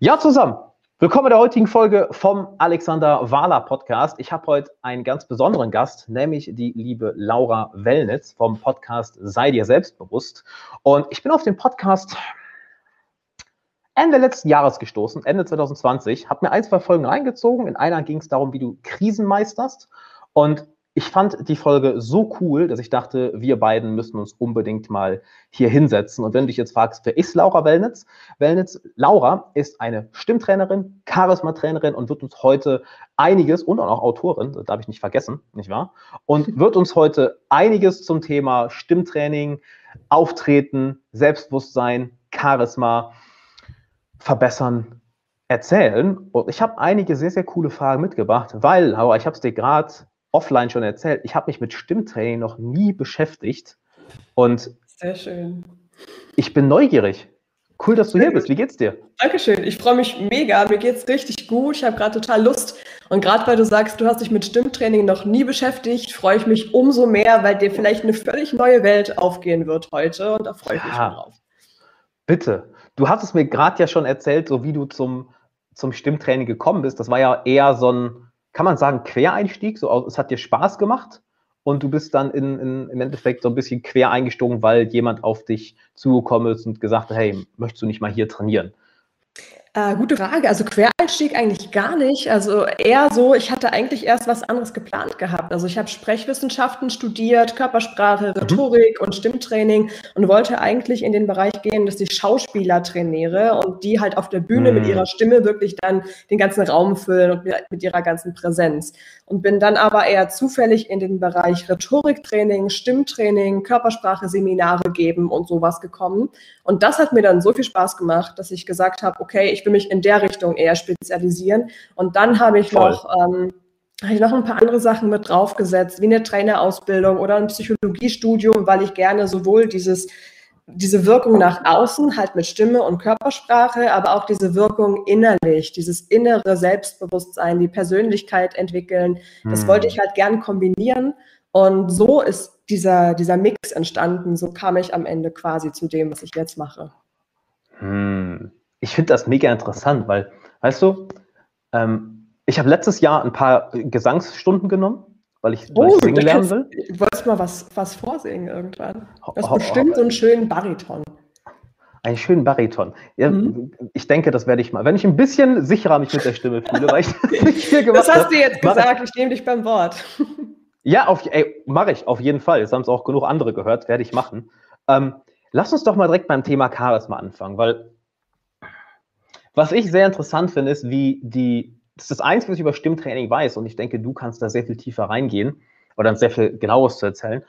Ja, zusammen. Willkommen in der heutigen Folge vom Alexander Wahler Podcast. Ich habe heute einen ganz besonderen Gast, nämlich die liebe Laura Wellnitz vom Podcast Sei dir selbstbewusst. Und ich bin auf den Podcast Ende letzten Jahres gestoßen, Ende 2020, habe mir ein, zwei Folgen reingezogen. In einer ging es darum, wie du Krisen meisterst. Und ich fand die Folge so cool, dass ich dachte, wir beiden müssen uns unbedingt mal hier hinsetzen. Und wenn du dich jetzt fragst, wer ist Laura Wellnitz? Wellnitz, Laura ist eine Stimmtrainerin, Charisma-Trainerin und wird uns heute einiges, und auch Autorin, das darf ich nicht vergessen, nicht wahr? Und wird uns heute einiges zum Thema Stimmtraining, Auftreten, Selbstbewusstsein, Charisma verbessern erzählen. Und ich habe einige sehr, sehr coole Fragen mitgebracht, weil, Laura, ich habe es dir gerade offline schon erzählt, ich habe mich mit Stimmtraining noch nie beschäftigt. Und sehr schön. Ich bin neugierig. Cool, dass du hier bist. Wie geht's dir? Dankeschön. Ich freue mich mega. Mir geht's richtig gut. Ich habe gerade total Lust. Und gerade weil du sagst, du hast dich mit Stimmtraining noch nie beschäftigt, freue ich mich umso mehr, weil dir vielleicht eine völlig neue Welt aufgehen wird heute. Und da freue ich ja, mich drauf. Bitte. Du hast es mir gerade ja schon erzählt, so wie du zum, zum Stimmtraining gekommen bist. Das war ja eher so ein kann man sagen, Quereinstieg, so es hat dir Spaß gemacht und du bist dann in, in, im Endeffekt so ein bisschen quer eingestiegen, weil jemand auf dich zugekommen ist und gesagt hat, hey, möchtest du nicht mal hier trainieren? Äh, gute Frage. Also Quereinstieg eigentlich gar nicht. Also eher so, ich hatte eigentlich erst was anderes geplant gehabt. Also ich habe Sprechwissenschaften studiert, Körpersprache, mhm. Rhetorik mhm. und Stimmtraining und wollte eigentlich in den Bereich gehen, dass ich Schauspieler trainiere und die halt auf der Bühne mhm. mit ihrer Stimme wirklich dann den ganzen Raum füllen und mit ihrer ganzen Präsenz. Und bin dann aber eher zufällig in den Bereich Rhetoriktraining, Stimmtraining, Körpersprache, Seminare geben und sowas gekommen. Und das hat mir dann so viel Spaß gemacht, dass ich gesagt habe, okay, ich will mich in der Richtung eher spezialisieren. Und dann habe ich Voll. noch ähm, habe ich noch ein paar andere Sachen mit draufgesetzt, wie eine Trainerausbildung oder ein Psychologiestudium, weil ich gerne sowohl dieses, diese Wirkung nach außen, halt mit Stimme und Körpersprache, aber auch diese Wirkung innerlich, dieses innere Selbstbewusstsein, die Persönlichkeit entwickeln, das hm. wollte ich halt gern kombinieren. Und so ist dieser, dieser Mix entstanden. So kam ich am Ende quasi zu dem, was ich jetzt mache. Hm ich finde das mega interessant, weil, weißt du, ähm, ich habe letztes Jahr ein paar Gesangsstunden genommen, weil ich, oh, weil ich singen lernen will. Du wolltest mal was, was vorsingen irgendwann. Du hast bestimmt so einen schönen Bariton. Einen schönen Bariton. Ja, mhm. Ich denke, das werde ich mal. Wenn ich ein bisschen sicherer mich mit der Stimme fühle, weil ich das nicht viel gemacht habe. Das hast du jetzt gesagt, ich nehme dich beim Wort. Ja, mache ich, auf jeden Fall. Jetzt haben es auch genug andere gehört, werde ich machen. Ähm, lass uns doch mal direkt beim Thema Charisma anfangen, weil was ich sehr interessant finde, ist, wie die, das ist das Einzige, was ich über Stimmtraining weiß, und ich denke, du kannst da sehr viel tiefer reingehen oder sehr viel genaues zu erzählen.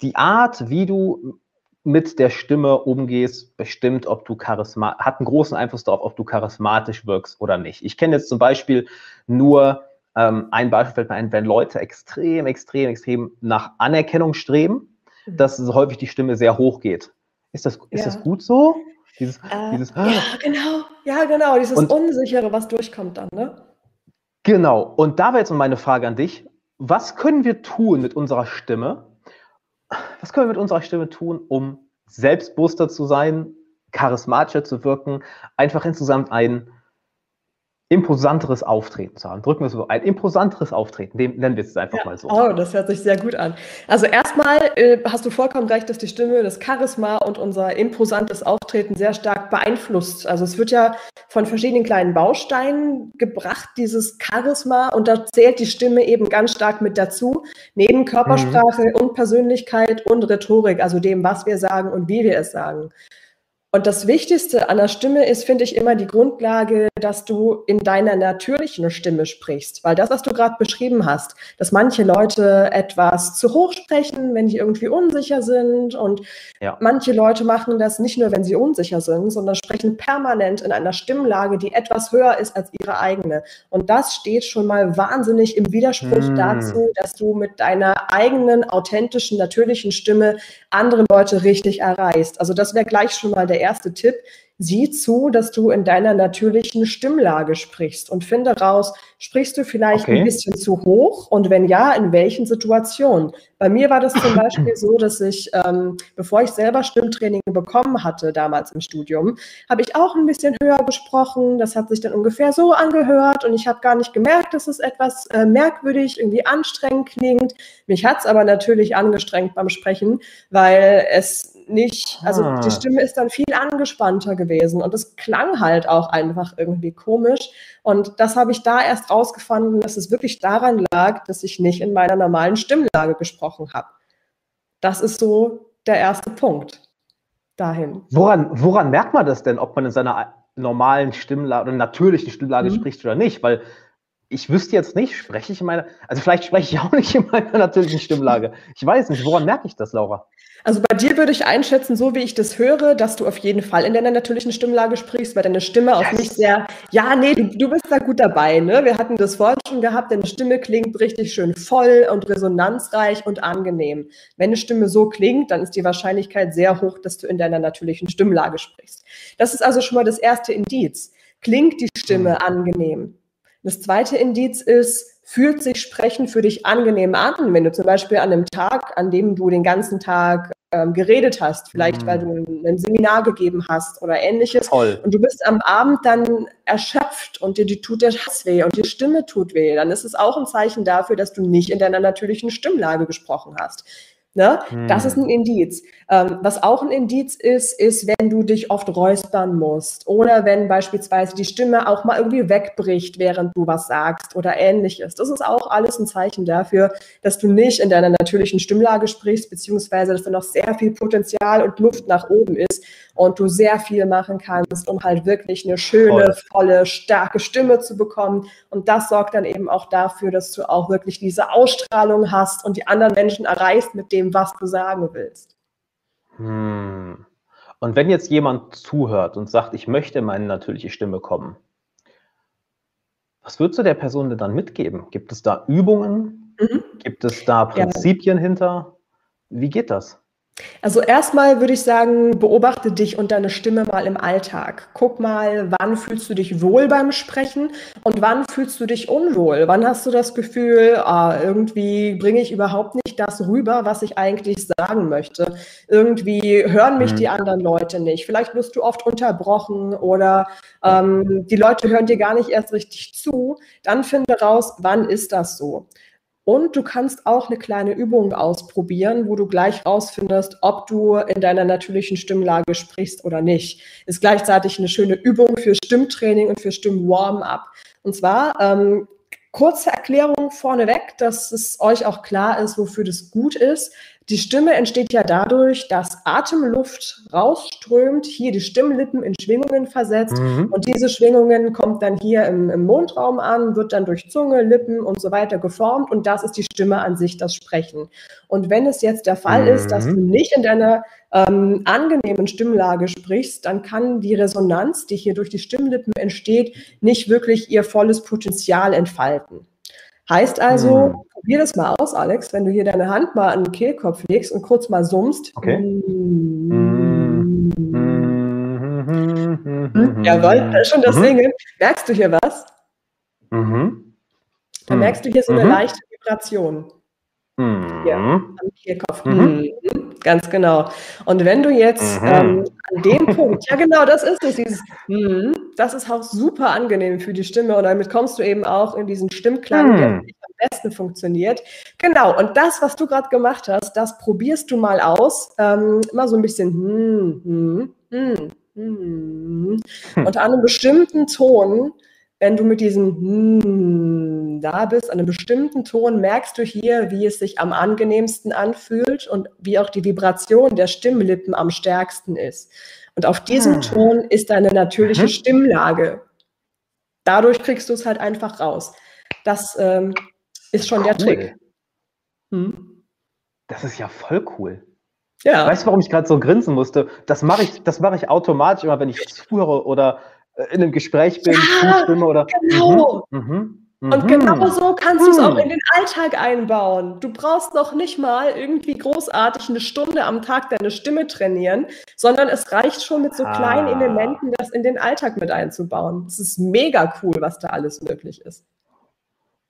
Die Art, wie du mit der Stimme umgehst, bestimmt, ob du charisma hat einen großen Einfluss darauf, ob du charismatisch wirkst oder nicht. Ich kenne jetzt zum Beispiel nur ähm, ein Beispiel fällt mir ein, wenn Leute extrem, extrem, extrem nach Anerkennung streben, mhm. dass häufig die Stimme sehr hoch geht. Ist das, ist ja. das gut so? Dieses, äh, dieses, ja, genau, ja, genau, dieses und, Unsichere, was durchkommt dann, ne? Genau, und da wäre jetzt meine Frage an dich. Was können wir tun mit unserer Stimme? Was können wir mit unserer Stimme tun, um selbstbewusster zu sein, charismatischer zu wirken, einfach insgesamt ein imposanteres Auftreten zu haben. Drücken wir es so, ein imposanteres Auftreten, dem nennen wir es einfach ja. mal so. Oh, das hört sich sehr gut an. Also erstmal äh, hast du vollkommen recht, dass die Stimme, das Charisma und unser imposantes Auftreten sehr stark beeinflusst. Also es wird ja von verschiedenen kleinen Bausteinen gebracht, dieses Charisma, und da zählt die Stimme eben ganz stark mit dazu, neben Körpersprache mhm. und Persönlichkeit und Rhetorik, also dem, was wir sagen und wie wir es sagen. Und das Wichtigste an der Stimme ist, finde ich, immer die Grundlage, dass du in deiner natürlichen Stimme sprichst. Weil das, was du gerade beschrieben hast, dass manche Leute etwas zu hoch sprechen, wenn sie irgendwie unsicher sind. Und ja. manche Leute machen das nicht nur, wenn sie unsicher sind, sondern sprechen permanent in einer Stimmlage, die etwas höher ist als ihre eigene. Und das steht schon mal wahnsinnig im Widerspruch hm. dazu, dass du mit deiner eigenen, authentischen, natürlichen Stimme andere Leute richtig erreichst. Also das wäre gleich schon mal der erste Tipp, sieh zu, dass du in deiner natürlichen Stimmlage sprichst und finde raus, sprichst du vielleicht okay. ein bisschen zu hoch und wenn ja, in welchen Situationen? Bei mir war das zum Beispiel so, dass ich, ähm, bevor ich selber Stimmtraining bekommen hatte, damals im Studium, habe ich auch ein bisschen höher gesprochen. Das hat sich dann ungefähr so angehört und ich habe gar nicht gemerkt, dass es etwas äh, merkwürdig, irgendwie anstrengend klingt. Mich hat es aber natürlich angestrengt beim Sprechen, weil es nicht, also ah. die Stimme ist dann viel angespannter gewesen und es klang halt auch einfach irgendwie komisch. Und das habe ich da erst rausgefunden, dass es wirklich daran lag, dass ich nicht in meiner normalen Stimmlage gesprochen habe. Das ist so der erste Punkt dahin. Woran, woran merkt man das denn, ob man in seiner normalen Stimmlage oder natürlichen Stimmlage mhm. spricht oder nicht? Weil ich wüsste jetzt nicht, spreche ich in meiner, also vielleicht spreche ich auch nicht in meiner natürlichen Stimmlage. Ich weiß nicht, woran merke ich das, Laura? Also bei dir würde ich einschätzen, so wie ich das höre, dass du auf jeden Fall in deiner natürlichen Stimmlage sprichst, weil deine Stimme auf mich sehr, ja, nee, du, du bist da gut dabei, ne? Wir hatten das vorhin schon gehabt, deine Stimme klingt richtig schön voll und resonanzreich und angenehm. Wenn eine Stimme so klingt, dann ist die Wahrscheinlichkeit sehr hoch, dass du in deiner natürlichen Stimmlage sprichst. Das ist also schon mal das erste Indiz. Klingt die Stimme mhm. angenehm? Das zweite Indiz ist, fühlt sich Sprechen für dich angenehm an, wenn du zum Beispiel an einem Tag, an dem du den ganzen Tag ähm, geredet hast, vielleicht mhm. weil du ein, Seminar gegeben hast oder ähnliches. Toll. Und du bist am Abend dann erschöpft und dir die tut der Hass weh und die Stimme tut weh, dann ist es auch ein Zeichen dafür, dass du nicht in deiner natürlichen Stimmlage gesprochen hast. Ne? Hm. Das ist ein Indiz. Ähm, was auch ein Indiz ist, ist, wenn du dich oft räuspern musst oder wenn beispielsweise die Stimme auch mal irgendwie wegbricht, während du was sagst oder ähnliches. Das ist auch alles ein Zeichen dafür, dass du nicht in deiner natürlichen Stimmlage sprichst, beziehungsweise dass da noch sehr viel Potenzial und Luft nach oben ist und du sehr viel machen kannst, um halt wirklich eine schöne, Voll. volle, starke Stimme zu bekommen. Und das sorgt dann eben auch dafür, dass du auch wirklich diese Ausstrahlung hast und die anderen Menschen erreichst mit dem, was du sagen willst. Hm. Und wenn jetzt jemand zuhört und sagt, ich möchte meine natürliche Stimme kommen, was würdest du der Person denn dann mitgeben? Gibt es da Übungen? Mhm. Gibt es da Prinzipien ja. hinter? Wie geht das? Also erstmal würde ich sagen, beobachte dich und deine Stimme mal im Alltag. Guck mal, wann fühlst du dich wohl beim Sprechen und wann fühlst du dich unwohl? Wann hast du das Gefühl, ah, irgendwie bringe ich überhaupt nicht das rüber, was ich eigentlich sagen möchte? Irgendwie hören mich mhm. die anderen Leute nicht. Vielleicht wirst du oft unterbrochen oder ähm, die Leute hören dir gar nicht erst richtig zu. Dann finde raus, wann ist das so? Und du kannst auch eine kleine Übung ausprobieren, wo du gleich rausfindest, ob du in deiner natürlichen Stimmlage sprichst oder nicht. Ist gleichzeitig eine schöne Übung für Stimmtraining und für Stimmwarm-up. Und zwar ähm, kurze Erklärung vorneweg, dass es euch auch klar ist, wofür das gut ist. Die Stimme entsteht ja dadurch, dass Atemluft rausströmt, hier die Stimmlippen in Schwingungen versetzt mhm. und diese Schwingungen kommt dann hier im, im, Mundraum an, wird dann durch Zunge, Lippen und so weiter geformt und das ist die Stimme an sich, das Sprechen. Und wenn es jetzt der Fall mhm. ist, dass du mhm. nicht in deiner ähm, angenehmen Stimmlage sprichst, dann kann die Resonanz, die hier durch die Stimmlippen entsteht, nicht wirklich ihr volles Potenzial entfalten. Heißt also, mhm. probier das mal aus, Alex, wenn du hier deine Hand mal an den Kehlkopf legst und kurz mal summst. Okay. Mhm. Mhm. Jawohl, das ist schon das mhm. Singen. Merkst du hier was? Mhm. Da merkst du hier so eine mhm. leichte Vibration. Hier, am Kehlkopf. Mhm. Ganz genau. Und wenn du jetzt mhm. ähm, an dem Punkt, ja genau, das ist es, dieses, mm, das ist auch super angenehm für die Stimme und damit kommst du eben auch in diesen Stimmklang, mhm. der am besten funktioniert. Genau, und das, was du gerade gemacht hast, das probierst du mal aus, ähm, immer so ein bisschen hm, hm, hm, hm. und an einem bestimmten Ton wenn du mit diesem hm, da bist, an einem bestimmten Ton, merkst du hier, wie es sich am angenehmsten anfühlt und wie auch die Vibration der Stimmlippen am stärksten ist. Und auf diesem hm. Ton ist deine natürliche mhm. Stimmlage. Dadurch kriegst du es halt einfach raus. Das ähm, ist schon cool. der Trick. Hm? Das ist ja voll cool. Ja. Weißt du, warum ich gerade so grinsen musste? Das mache ich, das ich automatisch immer, wenn ich zuhöre oder in einem Gespräch bin, ja, zustimme oder. Genau. Mhm, mh, Und Mhm. genau so kannst du es auch Hm. in den Alltag einbauen. Du brauchst noch nicht mal irgendwie großartig eine Stunde am Tag deine Stimme trainieren, sondern es reicht schon mit so kleinen Ah. Elementen, das in den Alltag mit einzubauen. Es ist mega cool, was da alles möglich ist.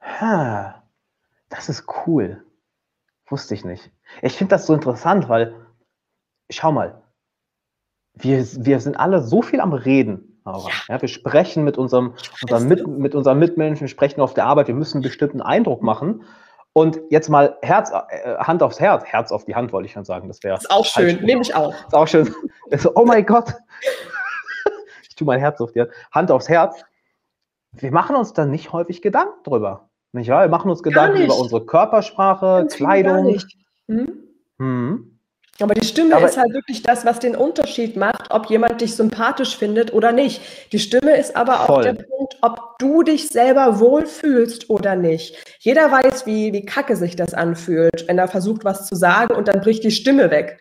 Ha, das ist cool. Wusste ich nicht. Ich finde das so interessant, weil, schau mal, wir, wir sind alle so viel am Reden. Laura. Ja. wir sprechen mit unserem, unserem mit, mit unseren Mitmenschen, wir sprechen auf der Arbeit, wir müssen einen bestimmten Eindruck machen. Und jetzt mal Herz, äh, Hand aufs Herz, Herz auf die Hand, wollte ich schon sagen. Das wäre ist auch schön, nehme ich auch. Ist auch schön. So, oh mein Gott. Ich tue mein Herz auf die Hand. Hand aufs Herz. Wir machen uns da nicht häufig Gedanken drüber. Nicht wahr? Wir machen uns Gedanken über unsere Körpersprache, Ganz Kleidung. Hm? Hm. Aber die Stimme Aber ist halt wirklich das, was den Unterschied macht, ob jemand dich sympathisch findet oder nicht. Die Stimme ist aber voll. auch der Punkt, ob du dich selber wohlfühlst oder nicht. Jeder weiß, wie, wie kacke sich das anfühlt, wenn er versucht, was zu sagen und dann bricht die Stimme weg.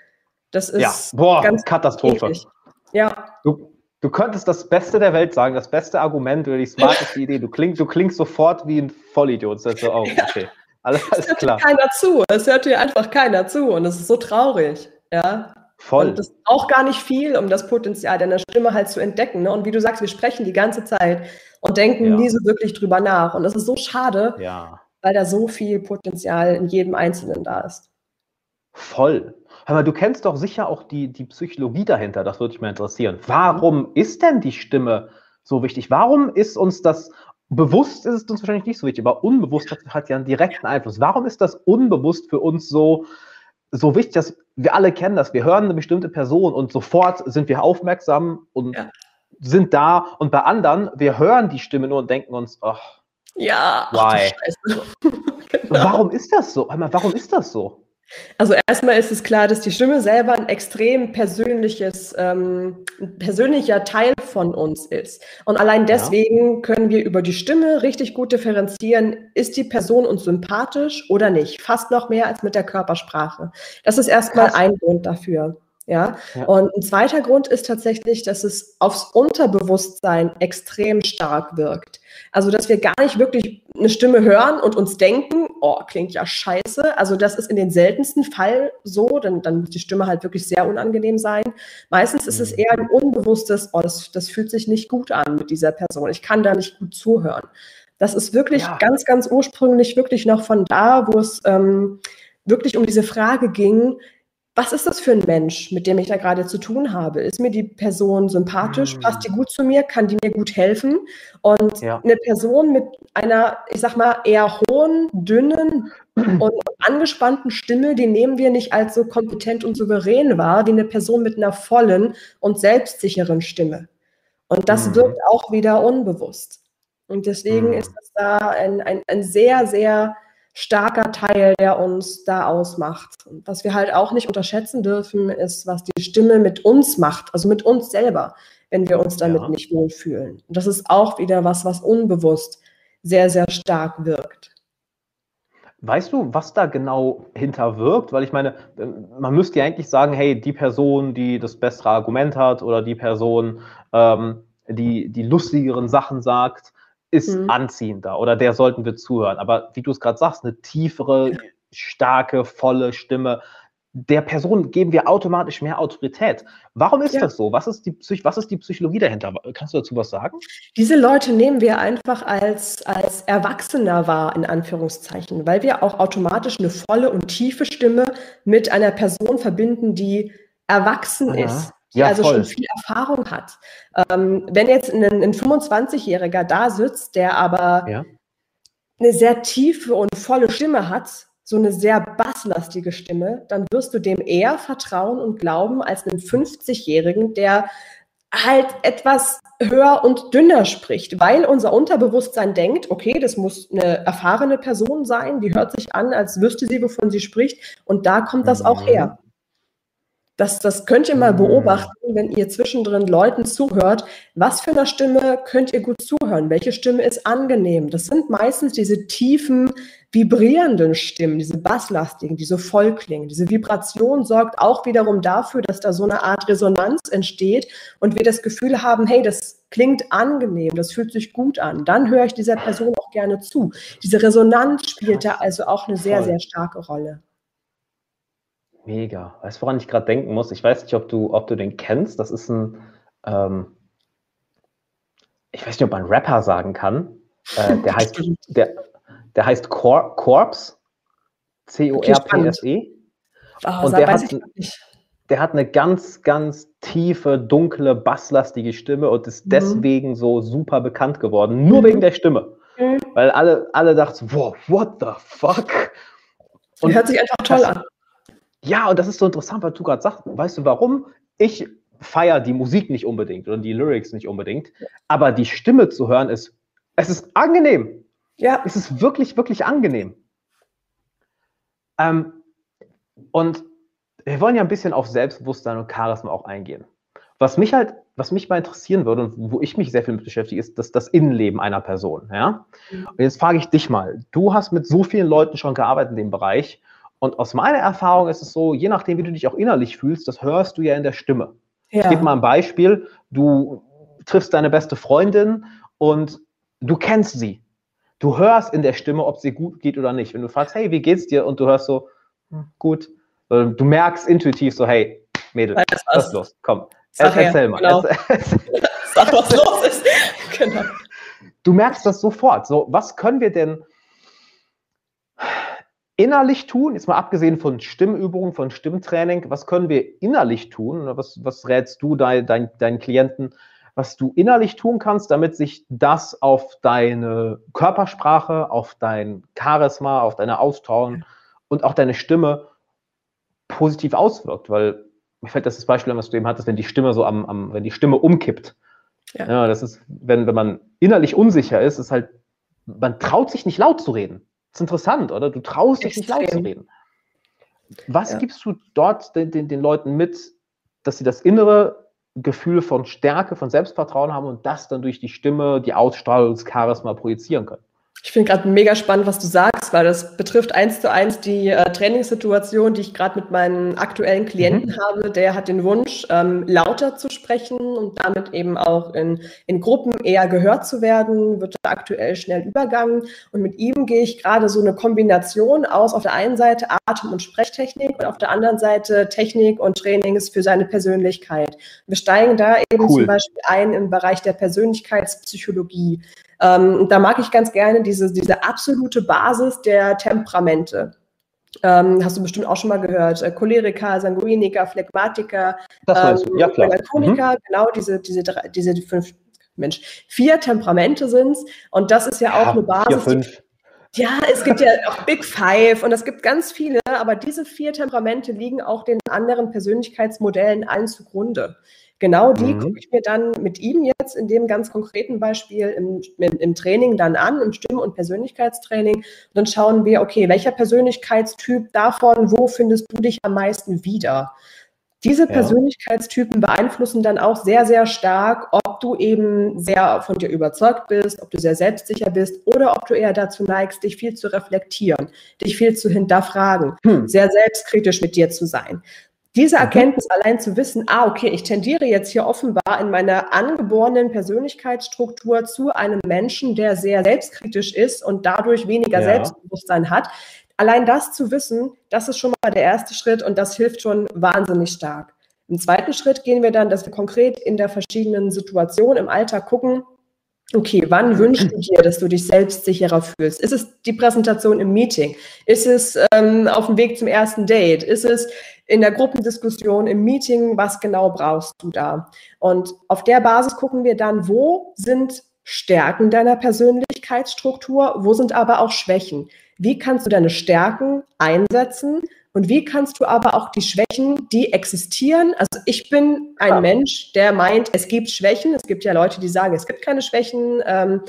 Das ist ja. Boah, ganz Katastrophe. Eklig. Ja. Du, du könntest das Beste der Welt sagen, das beste Argument oder die smarteste Idee. Du, klingst, du klingst sofort wie ein Vollidiot. Das ist so, oh, okay. Alles, alles hört klar. keiner zu. Es hört dir einfach keiner zu und es ist so traurig. Ja. Voll. Und das braucht gar nicht viel, um das Potenzial deiner Stimme halt zu entdecken. Ne? Und wie du sagst, wir sprechen die ganze Zeit und denken ja. nie so wirklich drüber nach. Und das ist so schade, ja. weil da so viel Potenzial in jedem Einzelnen da ist. Voll. Hör mal, du kennst doch sicher auch die, die Psychologie dahinter, das würde mich mal interessieren. Warum ist denn die Stimme so wichtig? Warum ist uns das bewusst ist es uns wahrscheinlich nicht so wichtig, aber unbewusst hat, hat ja einen direkten Einfluss. Warum ist das unbewusst für uns so, so wichtig, dass wir alle kennen das? Wir hören eine bestimmte Person und sofort sind wir aufmerksam und ja. sind da. Und bei anderen, wir hören die Stimme nur und denken uns, ach, ja, why? genau. Warum ist das so? Warum ist das so? Also erstmal ist es klar, dass die Stimme selber ein extrem persönliches, ähm, persönlicher Teil von uns ist. Und allein deswegen ja. können wir über die Stimme richtig gut differenzieren, ist die Person uns sympathisch oder nicht. Fast noch mehr als mit der Körpersprache. Das ist erstmal Krass. ein Grund dafür. Ja? ja? Und ein zweiter Grund ist tatsächlich, dass es aufs Unterbewusstsein extrem stark wirkt. Also, dass wir gar nicht wirklich eine Stimme hören und uns denken, oh, klingt ja scheiße. Also, das ist in den seltensten Fall so, denn dann muss die Stimme halt wirklich sehr unangenehm sein. Meistens ist es eher ein unbewusstes, oh, das, das fühlt sich nicht gut an mit dieser Person. Ich kann da nicht gut zuhören. Das ist wirklich ja. ganz, ganz ursprünglich wirklich noch von da, wo es ähm, wirklich um diese Frage ging, was ist das für ein Mensch, mit dem ich da gerade zu tun habe? Ist mir die Person sympathisch? Passt die gut zu mir? Kann die mir gut helfen? Und ja. eine Person mit einer, ich sag mal, eher hohen, dünnen und angespannten Stimme, die nehmen wir nicht als so kompetent und souverän wahr, wie eine Person mit einer vollen und selbstsicheren Stimme. Und das mhm. wirkt auch wieder unbewusst. Und deswegen mhm. ist das da ein, ein, ein sehr, sehr starker Teil, der uns da ausmacht. Und was wir halt auch nicht unterschätzen dürfen, ist, was die Stimme mit uns macht, also mit uns selber, wenn wir uns damit ja. nicht wohlfühlen. Und das ist auch wieder was, was unbewusst sehr, sehr stark wirkt. Weißt du, was da genau hinterwirkt? Weil ich meine, man müsste ja eigentlich sagen, hey, die Person, die das bessere Argument hat oder die Person, ähm, die die lustigeren Sachen sagt, ist mhm. anziehender oder der sollten wir zuhören. Aber wie du es gerade sagst, eine tiefere, starke, volle Stimme, der Person geben wir automatisch mehr Autorität. Warum ist ja. das so? Was ist, die Psych was ist die Psychologie dahinter? Kannst du dazu was sagen? Diese Leute nehmen wir einfach als, als Erwachsener wahr, in Anführungszeichen, weil wir auch automatisch eine volle und tiefe Stimme mit einer Person verbinden, die erwachsen ja. ist ja, also voll. schon viel Erfahrung hat. Ähm, wenn jetzt ein, ein 25-Jähriger da sitzt, der aber ja. eine sehr tiefe und volle Stimme hat, so eine sehr basslastige Stimme, dann wirst du dem eher vertrauen und glauben als einem 50-Jährigen, der halt etwas höher und dünner spricht, weil unser Unterbewusstsein denkt, okay, das muss eine erfahrene Person sein, die hört sich an, als wüsste sie, wovon sie spricht, und da kommt das mhm. auch her. Das, das könnt ihr mal hm. beobachten, wenn ihr zwischendrin Leuten zuhört. Was für eine Stimme könnt ihr gut zuhören? Welche Stimme ist angenehm? Das sind meistens diese tiefen, vibrierenden Stimmen, diese basslastigen, die so voll klingen. Diese Vibration sorgt auch wiederum dafür, dass da so eine Art Resonanz entsteht und wir das Gefühl haben, hey, das klingt angenehm, das fühlt sich gut an. Dann höre ich dieser Person auch gerne zu. Diese Resonanz spielt da also auch eine sehr, sehr starke Rolle. Mega. Weißt du, woran ich gerade denken muss? Ich weiß nicht, ob du, ob du den kennst. Das ist ein, ähm, ich weiß nicht, ob man Rapper sagen kann. Äh, der heißt, der, der heißt Cor Corpse. C-O-R-P-S-E. Oh, und der hat, der hat eine ganz, ganz tiefe, dunkle, basslastige Stimme und ist mhm. deswegen so super bekannt geworden. Nur mhm. wegen der Stimme. Mhm. Weil alle, alle dachten, wow, what the fuck? Und hört sich einfach toll das, an. Ja, und das ist so interessant, weil du gerade sagst, weißt du warum? Ich feiere die Musik nicht unbedingt oder die Lyrics nicht unbedingt, aber die Stimme zu hören ist, es ist angenehm. Ja. Es ist wirklich, wirklich angenehm. Ähm, und wir wollen ja ein bisschen auf Selbstbewusstsein und Charisma auch eingehen. Was mich halt, was mich mal interessieren würde und wo ich mich sehr viel mit beschäftige, ist das, das Innenleben einer Person. Ja? Mhm. Und jetzt frage ich dich mal, du hast mit so vielen Leuten schon gearbeitet in dem Bereich und aus meiner Erfahrung ist es so, je nachdem, wie du dich auch innerlich fühlst, das hörst du ja in der Stimme. Ja. Ich gebe mal ein Beispiel. Du triffst deine beste Freundin und du kennst sie. Du hörst in der Stimme, ob sie gut geht oder nicht. Wenn du fragst, hey, wie geht's dir? Und du hörst so, hm, gut. Du merkst intuitiv so, hey, Mädel, was ist los? Komm, Sag erzähl her, mal. Genau. Sag, was los ist. genau. Du merkst das sofort. So, was können wir denn innerlich tun, jetzt mal abgesehen von Stimmübungen, von Stimmtraining, was können wir innerlich tun? Was, was rätst du dein, dein, deinen Klienten, was du innerlich tun kannst, damit sich das auf deine Körpersprache, auf dein Charisma, auf deine Ausstrahlung und auch deine Stimme positiv auswirkt? Weil mir fällt das, das Beispiel, was du eben hattest, wenn die Stimme so am, am wenn die Stimme umkippt. Ja. ja. das ist, wenn, wenn man innerlich unsicher ist, ist halt, man traut sich nicht laut zu reden. Das ist interessant, oder? Du traust dich nicht laut zu reden. Was ja. gibst du dort den, den, den Leuten mit, dass sie das innere Gefühl von Stärke, von Selbstvertrauen haben und das dann durch die Stimme, die Ausstrahlung, das Charisma projizieren können? Ich finde gerade mega spannend, was du sagst, weil das betrifft eins zu eins die äh, Trainingssituation, die ich gerade mit meinen aktuellen Klienten mhm. habe. Der hat den Wunsch, ähm, lauter zu sprechen und damit eben auch in, in Gruppen eher gehört zu werden, wird aktuell schnell übergangen. Und mit ihm gehe ich gerade so eine Kombination aus, auf der einen Seite Atem- und Sprechtechnik und auf der anderen Seite Technik und Trainings für seine Persönlichkeit. Wir steigen da eben cool. zum Beispiel ein im Bereich der Persönlichkeitspsychologie. Ähm, da mag ich ganz gerne diese, diese absolute Basis der Temperamente. Ähm, hast du bestimmt auch schon mal gehört. Äh, Choleriker, Sanguiniker, Phlegmatiker, ähm, ja. Melancholiker, mhm. genau diese, diese, diese fünf, Mensch, vier Temperamente sind es. Und das ist ja auch ja, eine Basis. Vier, fünf. Ja, es gibt ja auch Big Five und es gibt ganz viele, aber diese vier Temperamente liegen auch den anderen Persönlichkeitsmodellen allen zugrunde. Genau die mhm. gucke ich mir dann mit ihm jetzt in dem ganz konkreten Beispiel im, im, im Training dann an, im Stimm- und Persönlichkeitstraining. Und dann schauen wir, okay, welcher Persönlichkeitstyp davon, wo findest du dich am meisten wieder? Diese Persönlichkeitstypen beeinflussen dann auch sehr, sehr stark, ob du eben sehr von dir überzeugt bist, ob du sehr selbstsicher bist oder ob du eher dazu neigst, dich viel zu reflektieren, dich viel zu hinterfragen, hm. sehr selbstkritisch mit dir zu sein. Diese mhm. Erkenntnis mhm. allein zu wissen, ah, okay, ich tendiere jetzt hier offenbar in meiner angeborenen Persönlichkeitsstruktur zu einem Menschen, der sehr selbstkritisch ist und dadurch weniger ja. Selbstbewusstsein hat. Allein das zu wissen, das ist schon mal der erste Schritt und das hilft schon wahnsinnig stark. Im zweiten Schritt gehen wir dann, dass wir konkret in der verschiedenen Situation im Alltag gucken, Okay, wann wünschst du dir, dass du dich selbstsicherer fühlst? Ist es die Präsentation im Meeting? Ist es ähm, auf dem Weg zum ersten Date? Ist es in der Gruppendiskussion, im Meeting? Was genau brauchst du da? Und auf der Basis gucken wir dann, wo sind Stärken deiner Persönlichkeitsstruktur, wo sind aber auch Schwächen? Wie kannst du deine Stärken einsetzen und wie kannst du aber auch die Schwächen, die existieren? Also ich bin ein ja. Mensch, der meint, es gibt Schwächen. Es gibt ja Leute, die sagen, es gibt keine Schwächen. Ähm,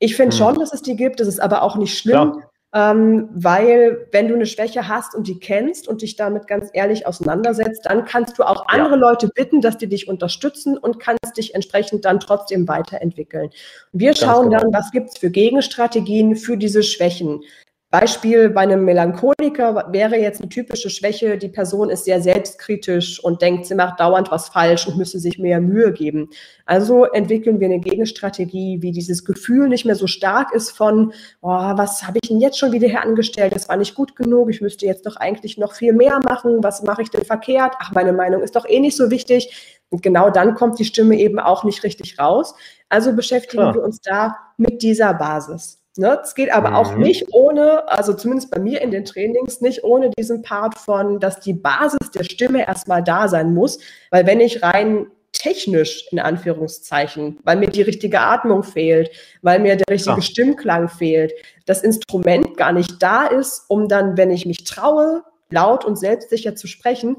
ich finde hm. schon, dass es die gibt. Das ist aber auch nicht schlimm. Ja. Ähm, weil wenn du eine Schwäche hast und die kennst und dich damit ganz ehrlich auseinandersetzt, dann kannst du auch andere ja. Leute bitten, dass die dich unterstützen und kannst dich entsprechend dann trotzdem weiterentwickeln. wir schauen genau. dann, was gibt es für Gegenstrategien für diese Schwächen. Beispiel bei einem Melancholiker wäre jetzt eine typische Schwäche, die Person ist sehr selbstkritisch und denkt, sie macht dauernd was falsch und müsste sich mehr Mühe geben. Also entwickeln wir eine Gegenstrategie, wie dieses Gefühl nicht mehr so stark ist von, oh, was habe ich denn jetzt schon wieder hier angestellt? Das war nicht gut genug, ich müsste jetzt doch eigentlich noch viel mehr machen, was mache ich denn verkehrt? Ach, meine Meinung ist doch eh nicht so wichtig. Und genau dann kommt die Stimme eben auch nicht richtig raus. Also beschäftigen Klar. wir uns da mit dieser Basis. Ne? Es geht aber mhm. auch nicht ohne, also zumindest bei mir in den Trainings, nicht ohne diesen Part von, dass die Basis der Stimme erstmal da sein muss, weil wenn ich rein technisch in Anführungszeichen, weil mir die richtige Atmung fehlt, weil mir der richtige ja. Stimmklang fehlt, das Instrument gar nicht da ist, um dann, wenn ich mich traue, laut und selbstsicher zu sprechen,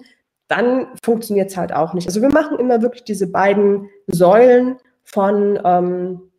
dann funktioniert es halt auch nicht. Also wir machen immer wirklich diese beiden Säulen von ähm,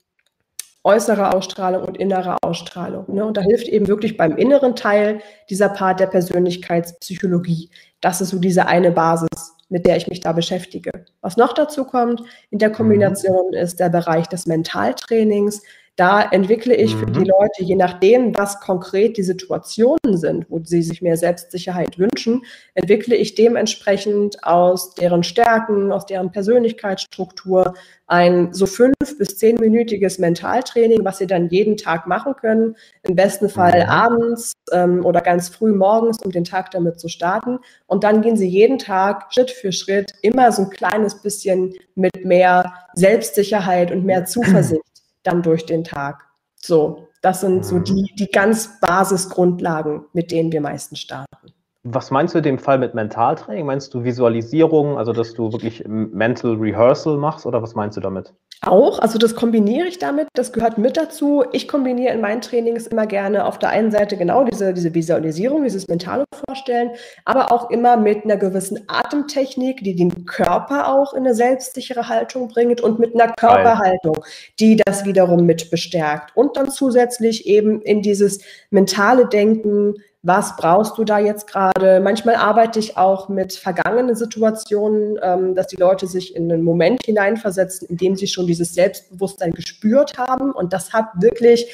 äußere Ausstrahlung und innere Ausstrahlung. Ne? Und da hilft eben wirklich beim inneren Teil dieser Part der Persönlichkeitspsychologie. Das ist so diese eine Basis, mit der ich mich da beschäftige. Was noch dazu kommt in der Kombination mhm. ist der Bereich des Mentaltrainings, da entwickle ich für die mhm. Leute, je nachdem, was konkret die Situationen sind, wo sie sich mehr Selbstsicherheit wünschen, entwickle ich dementsprechend aus deren Stärken, aus deren Persönlichkeitsstruktur ein so fünf bis zehnminütiges Mentaltraining, was sie dann jeden Tag machen können. Im besten Fall mhm. abends ähm, oder ganz früh morgens, um den Tag damit zu starten. Und dann gehen sie jeden Tag Schritt für Schritt immer so ein kleines bisschen mit mehr Selbstsicherheit und mehr Zuversicht dann durch den Tag. So, das sind so mhm. die, die ganz Basisgrundlagen, mit denen wir meistens starten. Was meinst du in dem Fall mit Mentaltraining? Meinst du Visualisierung, also dass du wirklich Mental Rehearsal machst oder was meinst du damit? Auch, also das kombiniere ich damit, das gehört mit dazu. Ich kombiniere in meinen Trainings immer gerne auf der einen Seite genau diese, diese Visualisierung, dieses mentale Vorstellen, aber auch immer mit einer gewissen Atemtechnik, die den Körper auch in eine selbstsichere Haltung bringt und mit einer Körperhaltung, die das wiederum mit bestärkt. Und dann zusätzlich eben in dieses mentale Denken, was brauchst du da jetzt gerade? Manchmal arbeite ich auch mit vergangenen Situationen, ähm, dass die Leute sich in einen Moment hineinversetzen, in dem sie schon dieses Selbstbewusstsein gespürt haben. Und das hat wirklich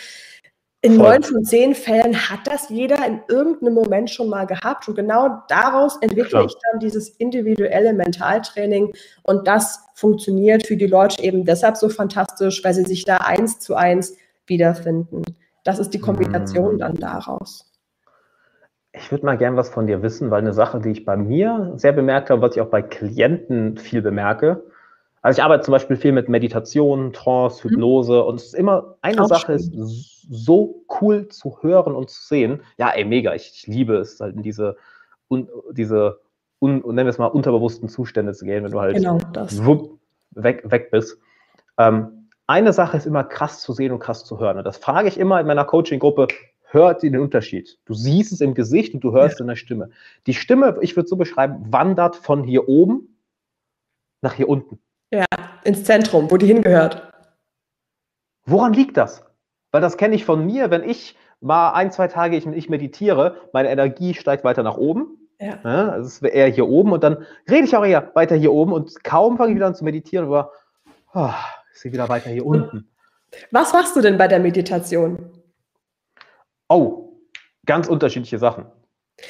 in neun von zehn Fällen hat das jeder in irgendeinem Moment schon mal gehabt. Und genau daraus entwickle Klar. ich dann dieses individuelle Mentaltraining. Und das funktioniert für die Leute eben deshalb so fantastisch, weil sie sich da eins zu eins wiederfinden. Das ist die Kombination mhm. dann daraus. Ich würde mal gern was von dir wissen, weil eine Sache, die ich bei mir sehr bemerkt habe, was ich auch bei Klienten viel bemerke. Also ich arbeite zum Beispiel viel mit Meditation, Trance, mhm. Hypnose mhm. und es ist immer eine auch Sache ist so cool zu hören und zu sehen. Ja, ey, mega. Ich, ich liebe es halt in diese, un, diese un, nennen wir es mal, unterbewussten Zustände zu gehen, wenn du halt genau wupp, weg, weg bist. Ähm, eine Sache ist immer krass zu sehen und krass zu hören. Und das frage ich immer in meiner Coaching-Gruppe, hört den Unterschied. Du siehst es im Gesicht und du hörst ja. in der Stimme. Die Stimme, ich würde so beschreiben, wandert von hier oben nach hier unten. Ja, ins Zentrum, wo die hingehört. Woran liegt das? Weil das kenne ich von mir, wenn ich mal ein, zwei Tage ich, ich meditiere, meine Energie steigt weiter nach oben. Ja. ja also es wäre eher hier oben und dann rede ich auch eher weiter hier oben und kaum fange ich wieder an zu meditieren, aber oh, ist sie wieder weiter hier unten. Was machst du denn bei der Meditation? Oh, ganz unterschiedliche Sachen.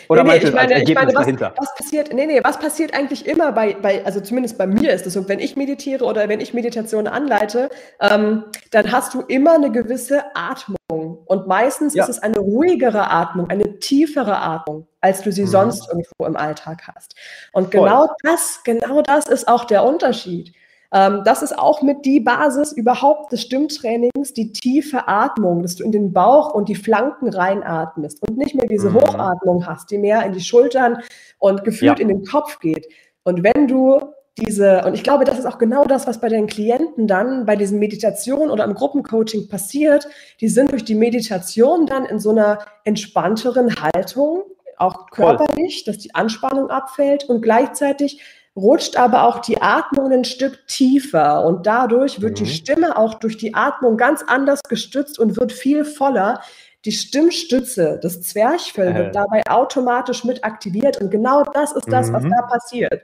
Oder nee, nee, ich meine, ich meine was, was, passiert, nee, nee, was passiert eigentlich immer bei, bei, also zumindest bei mir ist es so, wenn ich meditiere oder wenn ich Meditation anleite, ähm, dann hast du immer eine gewisse Atmung. Und meistens ja. ist es eine ruhigere Atmung, eine tiefere Atmung, als du sie mhm. sonst irgendwo im Alltag hast. Und Voll. genau das, genau das ist auch der Unterschied. Ähm, das ist auch mit die Basis überhaupt des Stimmtrainings, die tiefe Atmung, dass du in den Bauch und die Flanken reinatmest und nicht mehr diese mhm. Hochatmung hast, die mehr in die Schultern und gefühlt ja. in den Kopf geht. Und wenn du diese, und ich glaube, das ist auch genau das, was bei den Klienten dann bei diesen Meditationen oder im Gruppencoaching passiert. Die sind durch die Meditation dann in so einer entspannteren Haltung, auch körperlich, Voll. dass die Anspannung abfällt und gleichzeitig rutscht aber auch die Atmung ein Stück tiefer und dadurch wird mhm. die Stimme auch durch die Atmung ganz anders gestützt und wird viel voller. die Stimmstütze, das Zwerchfell äh. wird dabei automatisch mit aktiviert und genau das ist das, mhm. was da passiert.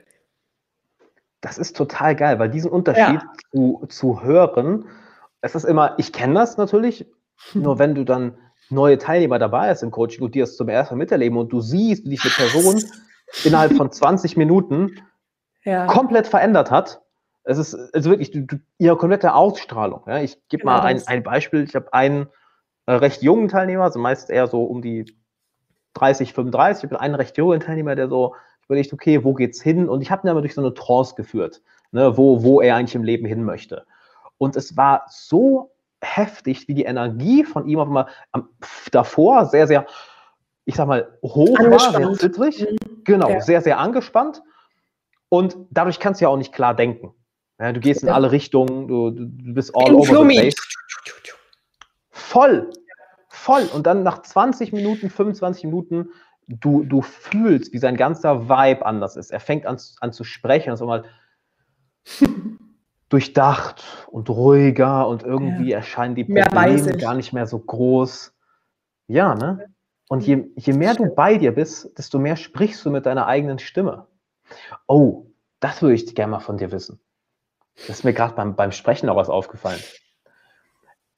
Das ist total geil, weil diesen Unterschied ja. zu, zu hören, es ist immer, ich kenne das natürlich, nur wenn du dann neue Teilnehmer dabei hast im Coaching und die das zum ersten Mal miterleben und du siehst, wie diese Person innerhalb von 20 Minuten ja. komplett verändert hat. Es ist also wirklich du, du, ihre komplette Ausstrahlung. Ja. Ich gebe genau mal ein, ein, Beispiel. Ich habe einen äh, recht jungen Teilnehmer, also meist eher so um die 30, 35. Ich habe einen recht jungen Teilnehmer, der so überlegt, okay, wo geht's hin? Und ich habe ihn aber durch so eine Trance geführt, ne, wo, wo er eigentlich im Leben hin möchte. Und es war so heftig, wie die Energie von ihm auf einmal davor sehr, sehr, ich sag mal, hoch war, sehr zittrig. Mhm. Genau, ja. sehr, sehr angespannt. Und dadurch kannst du ja auch nicht klar denken. Ja, du gehst in alle Richtungen, du, du bist all in over Flummi. the place. Voll, voll. Und dann nach 20 Minuten, 25 Minuten, du, du fühlst, wie sein ganzer Vibe anders ist. Er fängt an, an zu sprechen, und so mal durchdacht und ruhiger und irgendwie ja. erscheinen die Probleme gar nicht mehr so groß. Ja, ne? Und je, je mehr du bei dir bist, desto mehr sprichst du mit deiner eigenen Stimme. Oh, das würde ich gerne mal von dir wissen. Das ist mir gerade beim, beim Sprechen auch was aufgefallen.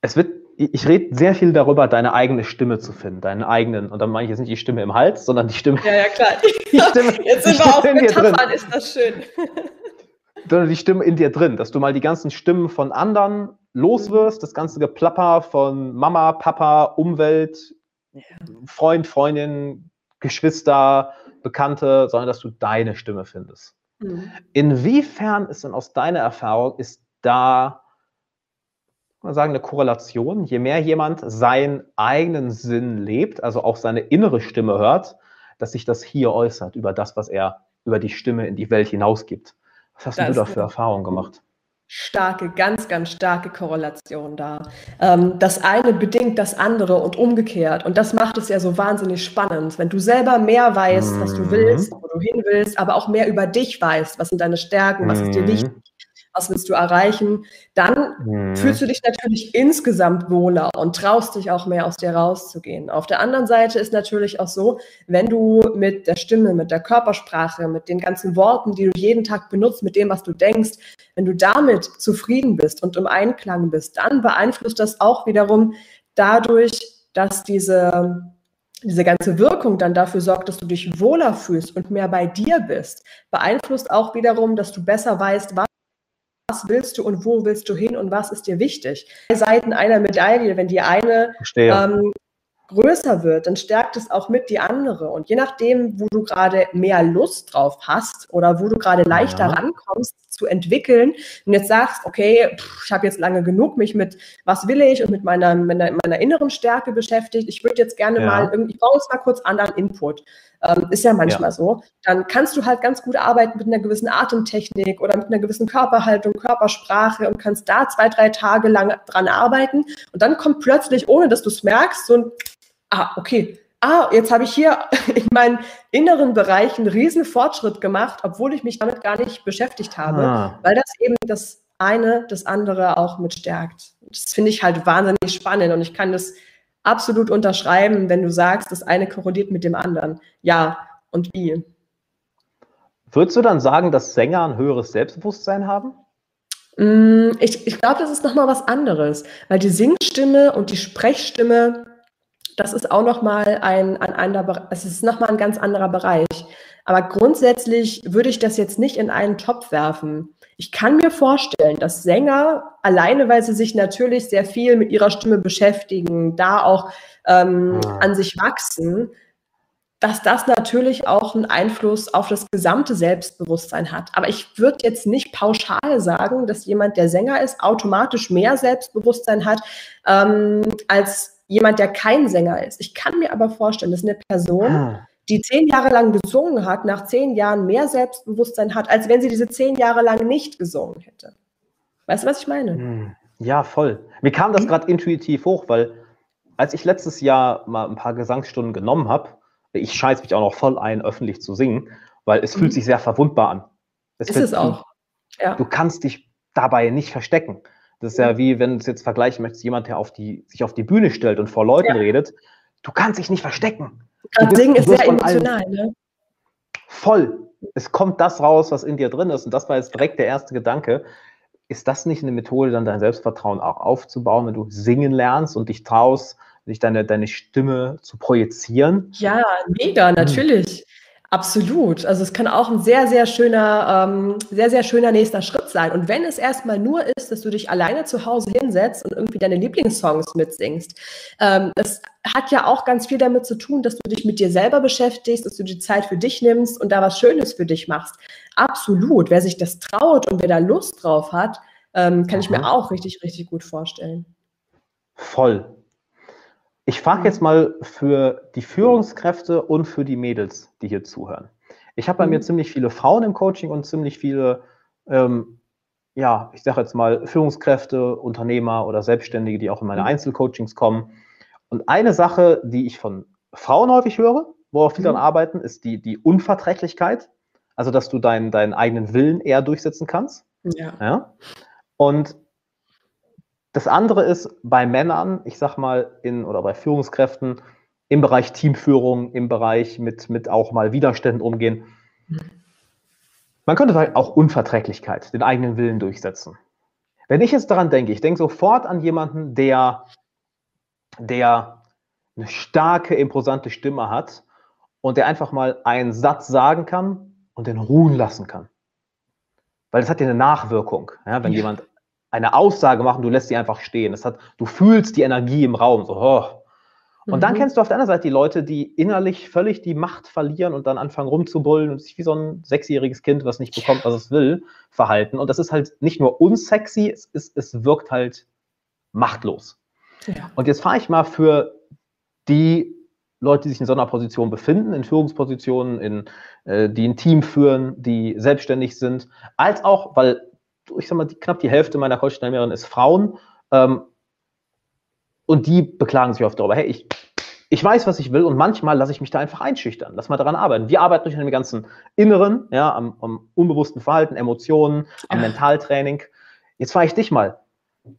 Es wird, ich rede sehr viel darüber, deine eigene Stimme zu finden, deinen eigenen, und dann meine ich jetzt nicht die Stimme im Hals, sondern die Stimme. Ja, ja, klar. Die Stimme, jetzt sind wir auch Metaphern, ist das schön. sondern die Stimme in dir drin, dass du mal die ganzen Stimmen von anderen loswirst, das ganze Geplapper von Mama, Papa, Umwelt, Freund, Freundin, Geschwister, Bekannte, sondern dass du deine Stimme findest. Mhm. Inwiefern ist denn aus deiner Erfahrung, ist da, mal sagen, eine Korrelation? Je mehr jemand seinen eigenen Sinn lebt, also auch seine innere Stimme hört, dass sich das hier äußert über das, was er über die Stimme in die Welt hinausgibt. Was hast das du da für Erfahrungen gemacht? Starke, ganz, ganz starke Korrelation da. Ähm, das eine bedingt das andere und umgekehrt. Und das macht es ja so wahnsinnig spannend. Wenn du selber mehr weißt, was du mhm. willst, wo du hin willst, aber auch mehr über dich weißt, was sind deine Stärken, was ist dir mhm. wichtig, was willst du erreichen, dann mhm. fühlst du dich natürlich insgesamt wohler und traust dich auch mehr aus dir rauszugehen. Auf der anderen Seite ist natürlich auch so, wenn du mit der Stimme, mit der Körpersprache, mit den ganzen Worten, die du jeden Tag benutzt, mit dem, was du denkst, wenn du damit zufrieden bist und im Einklang bist, dann beeinflusst das auch wiederum dadurch, dass diese diese ganze Wirkung dann dafür sorgt, dass du dich wohler fühlst und mehr bei dir bist, beeinflusst auch wiederum, dass du besser weißt, was was willst du und wo willst du hin und was ist dir wichtig. Zwei Seiten einer Medaille, wenn die eine ähm, größer wird, dann stärkt es auch mit die andere. Und je nachdem, wo du gerade mehr Lust drauf hast oder wo du gerade leichter ja. rankommst zu entwickeln und jetzt sagst, okay, pff, ich habe jetzt lange genug mich mit was will ich und mit meiner, meiner, meiner inneren Stärke beschäftigt, ich würde jetzt gerne ja. mal irgendwie, ich brauche jetzt mal kurz anderen Input. Ähm, ist ja manchmal ja. so. Dann kannst du halt ganz gut arbeiten mit einer gewissen Atemtechnik oder mit einer gewissen Körperhaltung, Körpersprache und kannst da zwei, drei Tage lang dran arbeiten. Und dann kommt plötzlich, ohne dass du es merkst, so ein ah, okay, ah, jetzt habe ich hier in meinen inneren Bereich einen riesen Fortschritt gemacht, obwohl ich mich damit gar nicht beschäftigt habe, ah. weil das eben das eine das andere auch mit stärkt. Das finde ich halt wahnsinnig spannend und ich kann das absolut unterschreiben, wenn du sagst, das eine korreliert mit dem anderen. Ja, und wie? Würdest du dann sagen, dass Sänger ein höheres Selbstbewusstsein haben? Mm, ich, ich glaube, das ist nochmal was anderes, weil die Singstimme und die Sprechstimme das ist auch nochmal ein, ein anderer, es ist nochmal ein ganz anderer Bereich. Aber grundsätzlich würde ich das jetzt nicht in einen Topf werfen. Ich kann mir vorstellen, dass Sänger alleine, weil sie sich natürlich sehr viel mit ihrer Stimme beschäftigen, da auch ähm, ah. an sich wachsen, dass das natürlich auch einen Einfluss auf das gesamte Selbstbewusstsein hat. Aber ich würde jetzt nicht pauschal sagen, dass jemand, der Sänger ist, automatisch mehr Selbstbewusstsein hat ähm, als jemand, der kein Sänger ist. Ich kann mir aber vorstellen, dass eine Person, ah. Die zehn Jahre lang gesungen hat, nach zehn Jahren mehr Selbstbewusstsein hat, als wenn sie diese zehn Jahre lang nicht gesungen hätte. Weißt du, was ich meine? Hm. Ja, voll. Mir kam das hm? gerade intuitiv hoch, weil als ich letztes Jahr mal ein paar Gesangsstunden genommen habe, ich scheiße mich auch noch voll ein, öffentlich zu singen, weil es mhm. fühlt sich sehr verwundbar an. Es ist es auch. Ja. Du kannst dich dabei nicht verstecken. Das ist ja wie, wenn du es jetzt vergleichen möchtest, jemand, der auf die, sich auf die Bühne stellt und vor Leuten ja. redet. Du kannst dich nicht verstecken. Das Ding ist sehr emotional, ne? Voll. Es kommt das raus, was in dir drin ist. Und das war jetzt direkt der erste Gedanke. Ist das nicht eine Methode, dann dein Selbstvertrauen auch aufzubauen, wenn du singen lernst und dich traust, dich deine, deine Stimme zu projizieren? Ja, mega, natürlich. Absolut. Also es kann auch ein sehr, sehr schöner, ähm, sehr, sehr schöner nächster Schritt sein. Und wenn es erstmal nur ist, dass du dich alleine zu Hause hinsetzt und irgendwie deine Lieblingssongs mitsingst, ähm, das hat ja auch ganz viel damit zu tun, dass du dich mit dir selber beschäftigst, dass du die Zeit für dich nimmst und da was Schönes für dich machst. Absolut. Wer sich das traut und wer da Lust drauf hat, ähm, kann Aha. ich mir auch richtig, richtig gut vorstellen. Voll. Ich frage jetzt mal für die Führungskräfte und für die Mädels, die hier zuhören. Ich habe bei mhm. mir ziemlich viele Frauen im Coaching und ziemlich viele, ähm, ja, ich sage jetzt mal Führungskräfte, Unternehmer oder Selbstständige, die auch in meine mhm. Einzelcoachings kommen. Und eine Sache, die ich von Frauen häufig höre, worauf die mhm. dann arbeiten, ist die, die Unverträglichkeit. Also, dass du deinen, deinen eigenen Willen eher durchsetzen kannst. Ja. ja? Und das andere ist bei Männern, ich sag mal, in oder bei Führungskräften im Bereich Teamführung, im Bereich mit, mit auch mal Widerständen umgehen. Man könnte vielleicht auch Unverträglichkeit, den eigenen Willen durchsetzen. Wenn ich jetzt daran denke, ich denke sofort an jemanden, der, der eine starke, imposante Stimme hat und der einfach mal einen Satz sagen kann und den ruhen lassen kann. Weil das hat ja eine Nachwirkung. Ja, wenn ja. jemand eine Aussage machen, du lässt sie einfach stehen. Das hat, du fühlst die Energie im Raum. So, oh. Und mhm. dann kennst du auf der anderen Seite die Leute, die innerlich völlig die Macht verlieren und dann anfangen rumzubullen und sich wie so ein sechsjähriges Kind, was nicht bekommt, was es will, verhalten. Und das ist halt nicht nur unsexy, es, ist, es wirkt halt machtlos. Ja. Und jetzt fahre ich mal für die Leute, die sich in so einer Position befinden, in Führungspositionen, in, äh, die ein Team führen, die selbstständig sind, als auch, weil ich sag mal, die, knapp die Hälfte meiner Coach-Teilnehmerinnen ist Frauen. Ähm, und die beklagen sich oft darüber, hey, ich, ich weiß, was ich will und manchmal lasse ich mich da einfach einschüchtern. Lass mal daran arbeiten. Wir arbeiten durch an dem ganzen Inneren, ja, am, am unbewussten Verhalten, Emotionen, am Mentaltraining. Jetzt frage ich dich mal,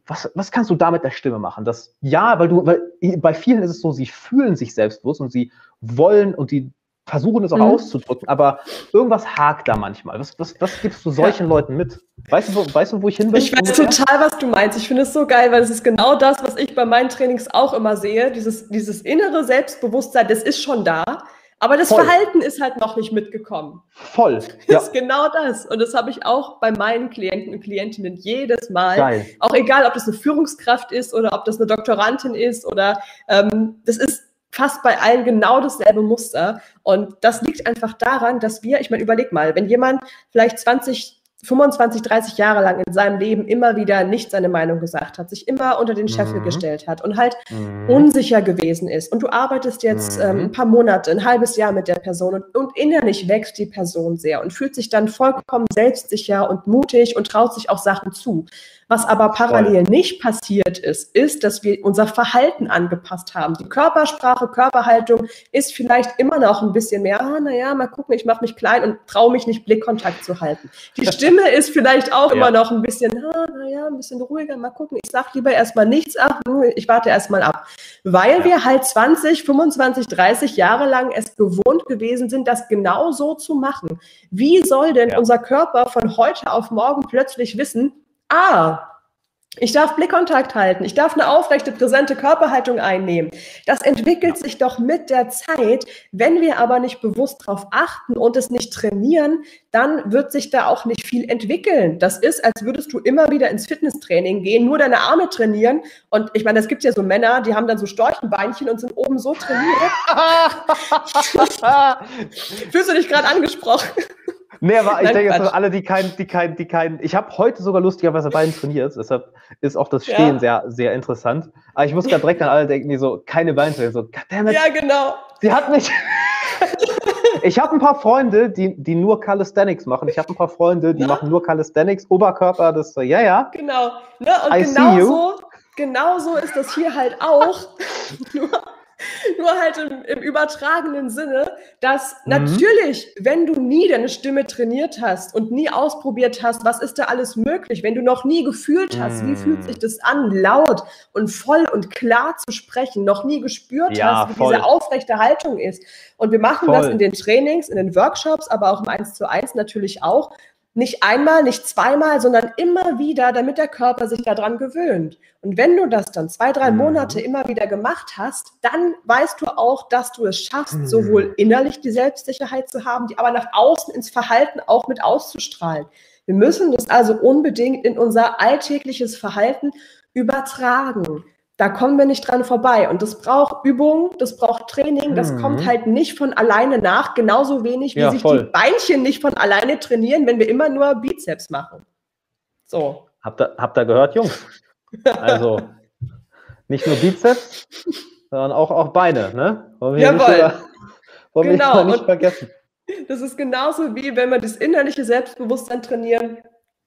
was, was kannst du da mit der Stimme machen? Das, ja, weil du, weil bei vielen ist es so, sie fühlen sich selbstbewusst und sie wollen und die versuchen es auch mhm. auszudrücken, aber irgendwas hakt da manchmal. Was, was, was gibst du solchen ja. Leuten mit? Weißt du, wo, weißt du, wo ich hin bin? Ich weiß total, was du meinst. Ich finde es so geil, weil es ist genau das, was ich bei meinen Trainings auch immer sehe. Dieses, dieses innere Selbstbewusstsein, das ist schon da. Aber das Voll. Verhalten ist halt noch nicht mitgekommen. Voll. Das ja. ist genau das. Und das habe ich auch bei meinen Klienten und Klientinnen jedes Mal. Geil. Auch egal, ob das eine Führungskraft ist oder ob das eine Doktorandin ist oder ähm, das ist fast bei allen genau dasselbe Muster. Und das liegt einfach daran, dass wir, ich meine, überleg mal, wenn jemand vielleicht 20 25, 30 Jahre lang in seinem Leben immer wieder nicht seine Meinung gesagt hat, sich immer unter den Scheffel mhm. gestellt hat und halt mhm. unsicher gewesen ist. Und du arbeitest jetzt mhm. ähm, ein paar Monate, ein halbes Jahr mit der Person und, und, innerlich wächst die Person sehr und fühlt sich dann vollkommen selbstsicher und mutig und traut sich auch Sachen zu. Was aber parallel nicht passiert ist, ist, dass wir unser Verhalten angepasst haben. Die Körpersprache, Körperhaltung ist vielleicht immer noch ein bisschen mehr, ah, naja, mal gucken, ich mache mich klein und traue mich nicht, Blickkontakt zu halten. Die Stimme ist vielleicht auch ja. immer noch ein bisschen, ah, naja, ein bisschen ruhiger, mal gucken, ich sage lieber erstmal nichts ab, ich warte erstmal ab. Weil ja. wir halt 20, 25, 30 Jahre lang es gewohnt gewesen sind, das genau so zu machen. Wie soll denn ja. unser Körper von heute auf morgen plötzlich wissen, ah, ich darf Blickkontakt halten, ich darf eine aufrechte, präsente Körperhaltung einnehmen. Das entwickelt sich doch mit der Zeit. Wenn wir aber nicht bewusst darauf achten und es nicht trainieren, dann wird sich da auch nicht viel entwickeln. Das ist, als würdest du immer wieder ins Fitnesstraining gehen, nur deine Arme trainieren. Und ich meine, es gibt ja so Männer, die haben dann so Storchenbeinchen und sind oben so trainiert. Fühlst du dich gerade angesprochen? Nee, aber ich Nein, denke, jetzt alle, die kein, die kein, die kein. Ich habe heute sogar lustigerweise Beine trainiert, deshalb ist auch das Stehen ja. sehr, sehr interessant. Aber ich muss gerade direkt an alle denken, die so keine Beine trainieren. So, goddammit, ja, genau. Sie hat mich. ich habe ein paar Freunde, die, die nur Calisthenics machen. Ich habe ein paar Freunde, die ja? machen nur Calisthenics, Oberkörper, das so, ja, ja. Genau. Ne? Und I genau so, genau so ist das hier halt auch. nur Nur halt im, im übertragenen Sinne, dass mhm. natürlich, wenn du nie deine Stimme trainiert hast und nie ausprobiert hast, was ist da alles möglich, wenn du noch nie gefühlt hast, mhm. wie fühlt sich das an, laut und voll und klar zu sprechen, noch nie gespürt ja, hast, wie voll. diese aufrechte Haltung ist. Und wir machen voll. das in den Trainings, in den Workshops, aber auch im 1 zu 1 natürlich auch nicht einmal, nicht zweimal, sondern immer wieder, damit der Körper sich daran gewöhnt. Und wenn du das dann zwei, drei mhm. Monate immer wieder gemacht hast, dann weißt du auch, dass du es schaffst, mhm. sowohl innerlich die Selbstsicherheit zu haben, die aber nach außen ins Verhalten auch mit auszustrahlen. Wir müssen das also unbedingt in unser alltägliches Verhalten übertragen. Da kommen wir nicht dran vorbei. Und das braucht Übung, das braucht Training, das mhm. kommt halt nicht von alleine nach, genauso wenig wie ja, sich voll. die Beinchen nicht von alleine trainieren, wenn wir immer nur Bizeps machen. So. Habt ihr, habt ihr gehört, Jungs? Also nicht nur Bizeps, sondern auch, auch Beine, ne? Wollen wir Jawohl. Nicht, wollen genau. wir nicht vergessen. Das ist genauso wie wenn wir das innerliche Selbstbewusstsein trainieren,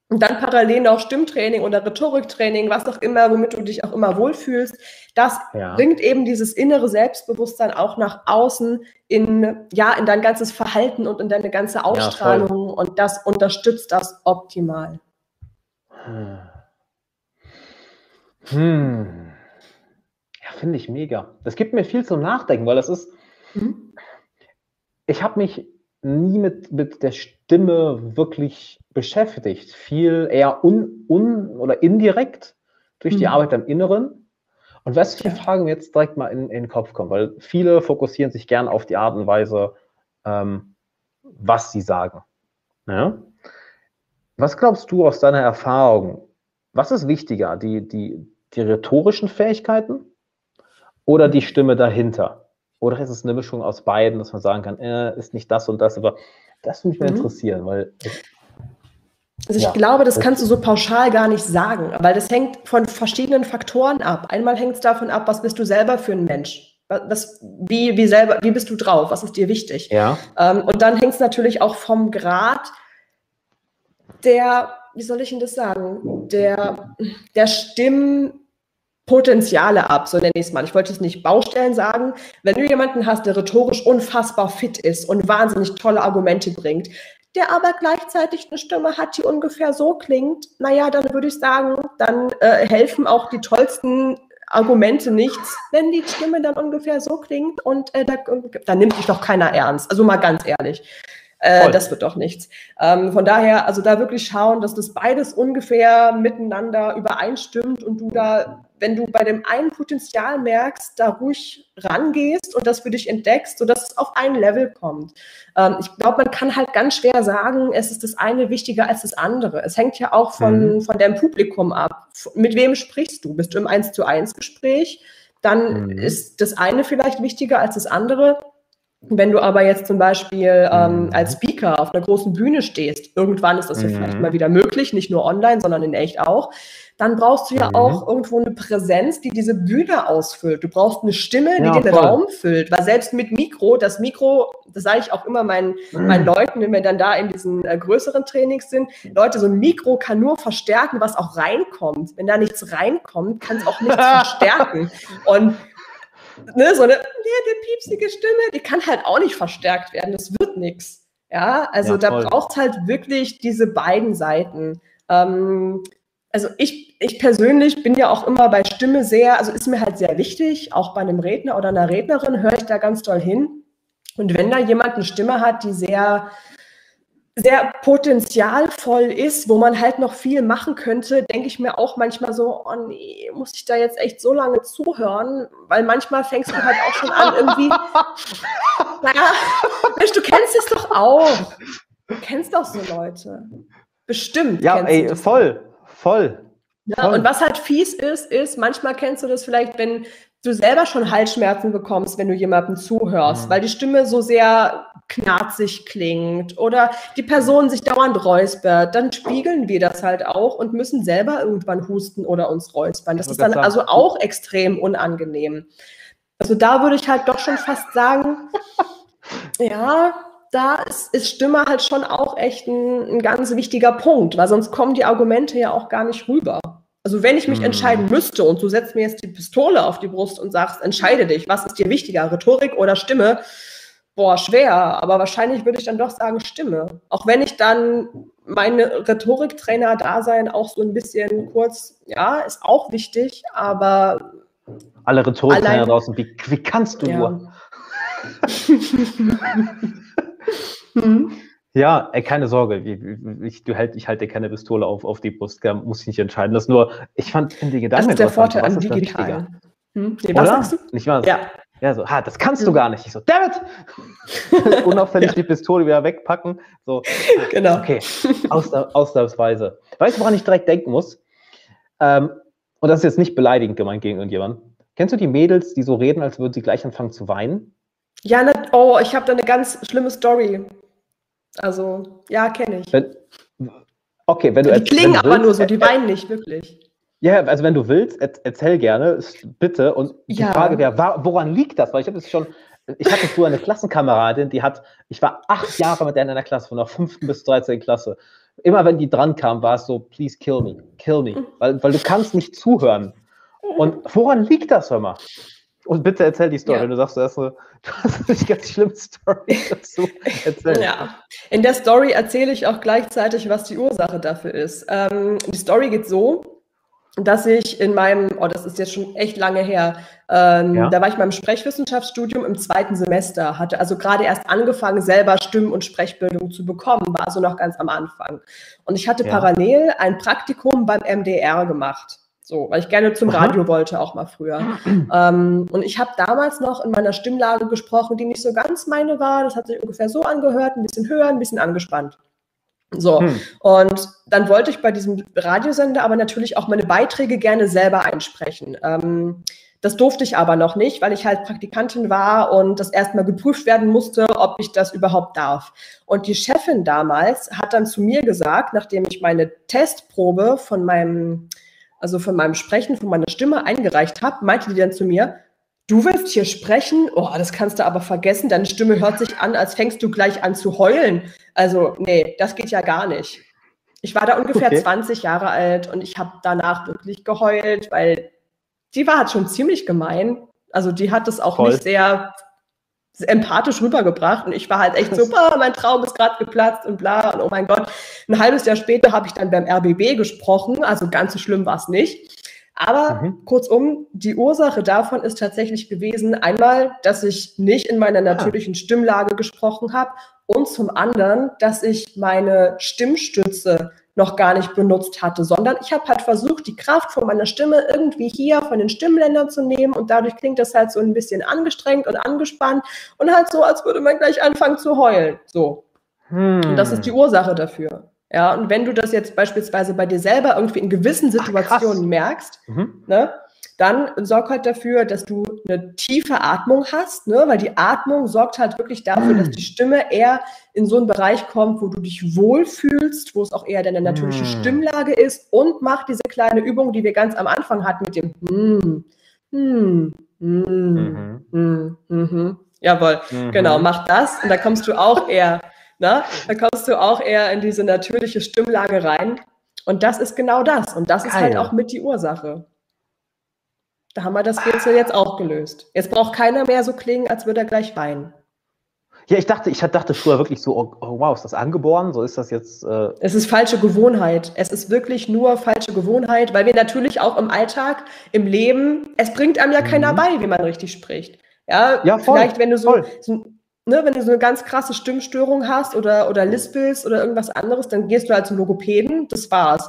und dann parallel noch Stimmtraining oder Rhetoriktraining, was auch immer, womit du dich auch immer wohlfühlst. Das ja. bringt eben dieses innere Selbstbewusstsein auch nach außen in, ja, in dein ganzes Verhalten und in deine ganze Ausstrahlung. Ja, und das unterstützt das optimal. Hm. Hm. Ja, finde ich mega. Das gibt mir viel zum Nachdenken, weil das ist, mhm. ich habe mich nie mit, mit der Stimme wirklich beschäftigt. Viel eher un, un oder indirekt durch die mhm. Arbeit am Inneren. Und was für ja. Fragen jetzt direkt mal in, in den Kopf kommen, weil viele fokussieren sich gern auf die Art und Weise, ähm, was sie sagen. Ja? Was glaubst du aus deiner Erfahrung? Was ist wichtiger, die, die, die rhetorischen Fähigkeiten oder die Stimme dahinter? Oder ist es eine Mischung aus beiden, dass man sagen kann, äh, ist nicht das und das, aber das würde mich mal mhm. interessieren, weil also ich ja, glaube, das kannst du so pauschal gar nicht sagen, weil das hängt von verschiedenen Faktoren ab. Einmal hängt es davon ab, was bist du selber für ein Mensch? Was, wie, wie, selber, wie bist du drauf? Was ist dir wichtig? Ja. Ähm, und dann hängt es natürlich auch vom Grad der, wie soll ich denn das sagen, der, der Stimmpotenziale ab, so nenne ich es mal. Ich wollte es nicht Baustellen sagen. Wenn du jemanden hast, der rhetorisch unfassbar fit ist und wahnsinnig tolle Argumente bringt, der aber gleichzeitig eine Stimme hat, die ungefähr so klingt, naja, dann würde ich sagen, dann äh, helfen auch die tollsten Argumente nichts, wenn die Stimme dann ungefähr so klingt und äh, da, dann nimmt dich doch keiner ernst. Also mal ganz ehrlich. Äh, das wird doch nichts. Ähm, von daher, also da wirklich schauen, dass das beides ungefähr miteinander übereinstimmt und du da, wenn du bei dem einen Potenzial merkst, da ruhig rangehst und das für dich entdeckst, sodass es auf ein Level kommt. Ähm, ich glaube, man kann halt ganz schwer sagen, es ist das eine wichtiger als das andere. Es hängt ja auch von, mhm. von deinem Publikum ab. Mit wem sprichst du? Bist du im 1 zu 1 Gespräch? Dann mhm. ist das eine vielleicht wichtiger als das andere. Wenn du aber jetzt zum Beispiel ähm, mhm. als Speaker auf einer großen Bühne stehst, irgendwann ist das ja vielleicht mhm. mal wieder möglich, nicht nur online, sondern in echt auch, dann brauchst du ja mhm. auch irgendwo eine Präsenz, die diese Bühne ausfüllt. Du brauchst eine Stimme, die ja, den voll. Raum füllt, weil selbst mit Mikro, das Mikro, das sage ich auch immer meinen, mhm. meinen Leuten, wenn wir dann da in diesen äh, größeren Trainings sind, Leute, so ein Mikro kann nur verstärken, was auch reinkommt. Wenn da nichts reinkommt, kann es auch nichts verstärken. Und ne, so eine, eine piepsige Stimme, die kann halt auch nicht verstärkt werden. Das wird nichts. Ja, also ja, da braucht es halt wirklich diese beiden Seiten. Ähm, also ich, ich persönlich bin ja auch immer bei Stimme sehr, also ist mir halt sehr wichtig, auch bei einem Redner oder einer Rednerin höre ich da ganz toll hin. Und wenn da jemand eine Stimme hat, die sehr sehr potenzialvoll ist, wo man halt noch viel machen könnte, denke ich mir auch manchmal so, oh nee, muss ich da jetzt echt so lange zuhören? Weil manchmal fängst du halt auch schon an, irgendwie, naja, Mensch, du kennst es doch auch. Du kennst doch so Leute. Bestimmt. Ja, ey, voll, voll. Ja, voll. und was halt fies ist, ist, manchmal kennst du das vielleicht, wenn du selber schon Halsschmerzen bekommst, wenn du jemandem zuhörst, mhm. weil die Stimme so sehr knarzig klingt oder die Person sich dauernd räuspert, dann spiegeln wir das halt auch und müssen selber irgendwann husten oder uns räuspern. Das ist dann also auch extrem unangenehm. Also da würde ich halt doch schon fast sagen, ja, da ist, ist, Stimme halt schon auch echt ein, ein ganz wichtiger Punkt, weil sonst kommen die Argumente ja auch gar nicht rüber. Also wenn ich mich hm. entscheiden müsste und du setzt mir jetzt die Pistole auf die Brust und sagst, entscheide dich, was ist dir wichtiger, Rhetorik oder Stimme? Boah, schwer, aber wahrscheinlich würde ich dann doch sagen Stimme. Auch wenn ich dann meine Rhetoriktrainer-Dasein auch so ein bisschen kurz, ja, ist auch wichtig, aber. Alle Rhetoriktrainer draußen, wie, wie kannst du ja. nur? hm? Ja, ey, keine Sorge, ich, du halt, ich halte dir keine Pistole auf, auf die Brust, muss ich nicht entscheiden. Das nur, ich fand finde die Gedanken. Das ist der Vorteil an digital. Hm? Nee, was sagst du? Nicht wahr? Ja. Ja, so, ha, das kannst du gar nicht. Ich so, damit! Unauffällig ja. die Pistole wieder wegpacken. So, genau. Okay, Ausnahms ausnahmsweise. Weißt du, woran ich direkt denken muss? Ähm, und das ist jetzt nicht beleidigend gemeint gegen irgendjemanden. Kennst du die Mädels, die so reden, als würden sie gleich anfangen zu weinen? Ja, ne, oh, ich habe da eine ganz schlimme Story. Also, ja, kenne ich. Wenn, okay, wenn du Die klingen aber nur so, die weinen nicht wirklich. Ja, also wenn du willst, erzähl gerne, bitte. Und die ja. Frage wäre, woran liegt das? Weil ich habe es schon, ich hatte früher eine Klassenkameradin, die hat, ich war acht Jahre mit der in einer Klasse, von der fünften bis 13. Klasse. Immer wenn die dran kam, war es so, please kill me, kill me. Weil, weil du kannst nicht zuhören. Und woran liegt das, hör mal? Und bitte erzähl die Story. Ja. Du sagst, du hast eine, du hast eine ganz schlimme Story dazu. Erzähl. Ja, in der Story erzähle ich auch gleichzeitig, was die Ursache dafür ist. Ähm, die Story geht so, dass ich in meinem, oh, das ist jetzt schon echt lange her, ähm, ja. da war ich beim Sprechwissenschaftsstudium im zweiten Semester, hatte also gerade erst angefangen, selber Stimmen- und Sprechbildung zu bekommen, war also noch ganz am Anfang. Und ich hatte ja. parallel ein Praktikum beim MDR gemacht. So, weil ich gerne zum Radio wollte, auch mal früher. ähm, und ich habe damals noch in meiner Stimmlage gesprochen, die nicht so ganz meine war. Das hat sich ungefähr so angehört, ein bisschen höher, ein bisschen angespannt. So, hm. und dann wollte ich bei diesem Radiosender aber natürlich auch meine Beiträge gerne selber einsprechen. Ähm, das durfte ich aber noch nicht, weil ich halt Praktikantin war und das erstmal geprüft werden musste, ob ich das überhaupt darf. Und die Chefin damals hat dann zu mir gesagt, nachdem ich meine Testprobe von meinem also von meinem Sprechen, von meiner Stimme eingereicht habe, meinte die dann zu mir, du willst hier sprechen? Oh, das kannst du aber vergessen. Deine Stimme hört sich an, als fängst du gleich an zu heulen. Also, nee, das geht ja gar nicht. Ich war da ungefähr okay. 20 Jahre alt und ich habe danach wirklich geheult, weil die war halt schon ziemlich gemein. Also die hat es auch Voll. nicht sehr empathisch rübergebracht und ich war halt echt so, oh, mein Traum ist gerade geplatzt und bla und oh mein Gott. Ein halbes Jahr später habe ich dann beim RBB gesprochen, also ganz so schlimm war es nicht. Aber mhm. kurzum, die Ursache davon ist tatsächlich gewesen, einmal, dass ich nicht in meiner ah. natürlichen Stimmlage gesprochen habe und zum anderen, dass ich meine Stimmstütze noch gar nicht benutzt hatte, sondern ich habe halt versucht, die Kraft von meiner Stimme irgendwie hier von den Stimmländern zu nehmen und dadurch klingt das halt so ein bisschen angestrengt und angespannt und halt so, als würde man gleich anfangen zu heulen. So. Hm. Und das ist die Ursache dafür. Ja, und wenn du das jetzt beispielsweise bei dir selber irgendwie in gewissen Situationen Ach, merkst, mhm. ne, dann sorg halt dafür, dass du eine tiefe Atmung hast, ne? weil die Atmung sorgt halt wirklich dafür, dass die Stimme eher in so einen Bereich kommt, wo du dich wohlfühlst, wo es auch eher deine natürliche mm. Stimmlage ist und mach diese kleine Übung, die wir ganz am Anfang hatten mit dem mm, mm, mm, mhm. mm, Jawohl, mhm. genau, mach das und da kommst du auch eher, ne? da kommst du auch eher in diese natürliche Stimmlage rein. Und das ist genau das. Und das ist halt auch mit die Ursache. Da haben wir das Rätsel jetzt auch gelöst. Jetzt braucht keiner mehr so klingen, als würde er gleich weinen. Ja, ich dachte, ich dachte früher wirklich so, oh, oh, wow, ist das angeboren? So ist das jetzt. Äh es ist falsche Gewohnheit. Es ist wirklich nur falsche Gewohnheit, weil wir natürlich auch im Alltag, im Leben, es bringt einem ja mhm. keiner bei, wie man richtig spricht. Ja, ja voll, vielleicht, wenn du so, so ne, wenn du so eine ganz krasse Stimmstörung hast oder, oder lispelst oder irgendwas anderes, dann gehst du halt zum Logopäden, das war's.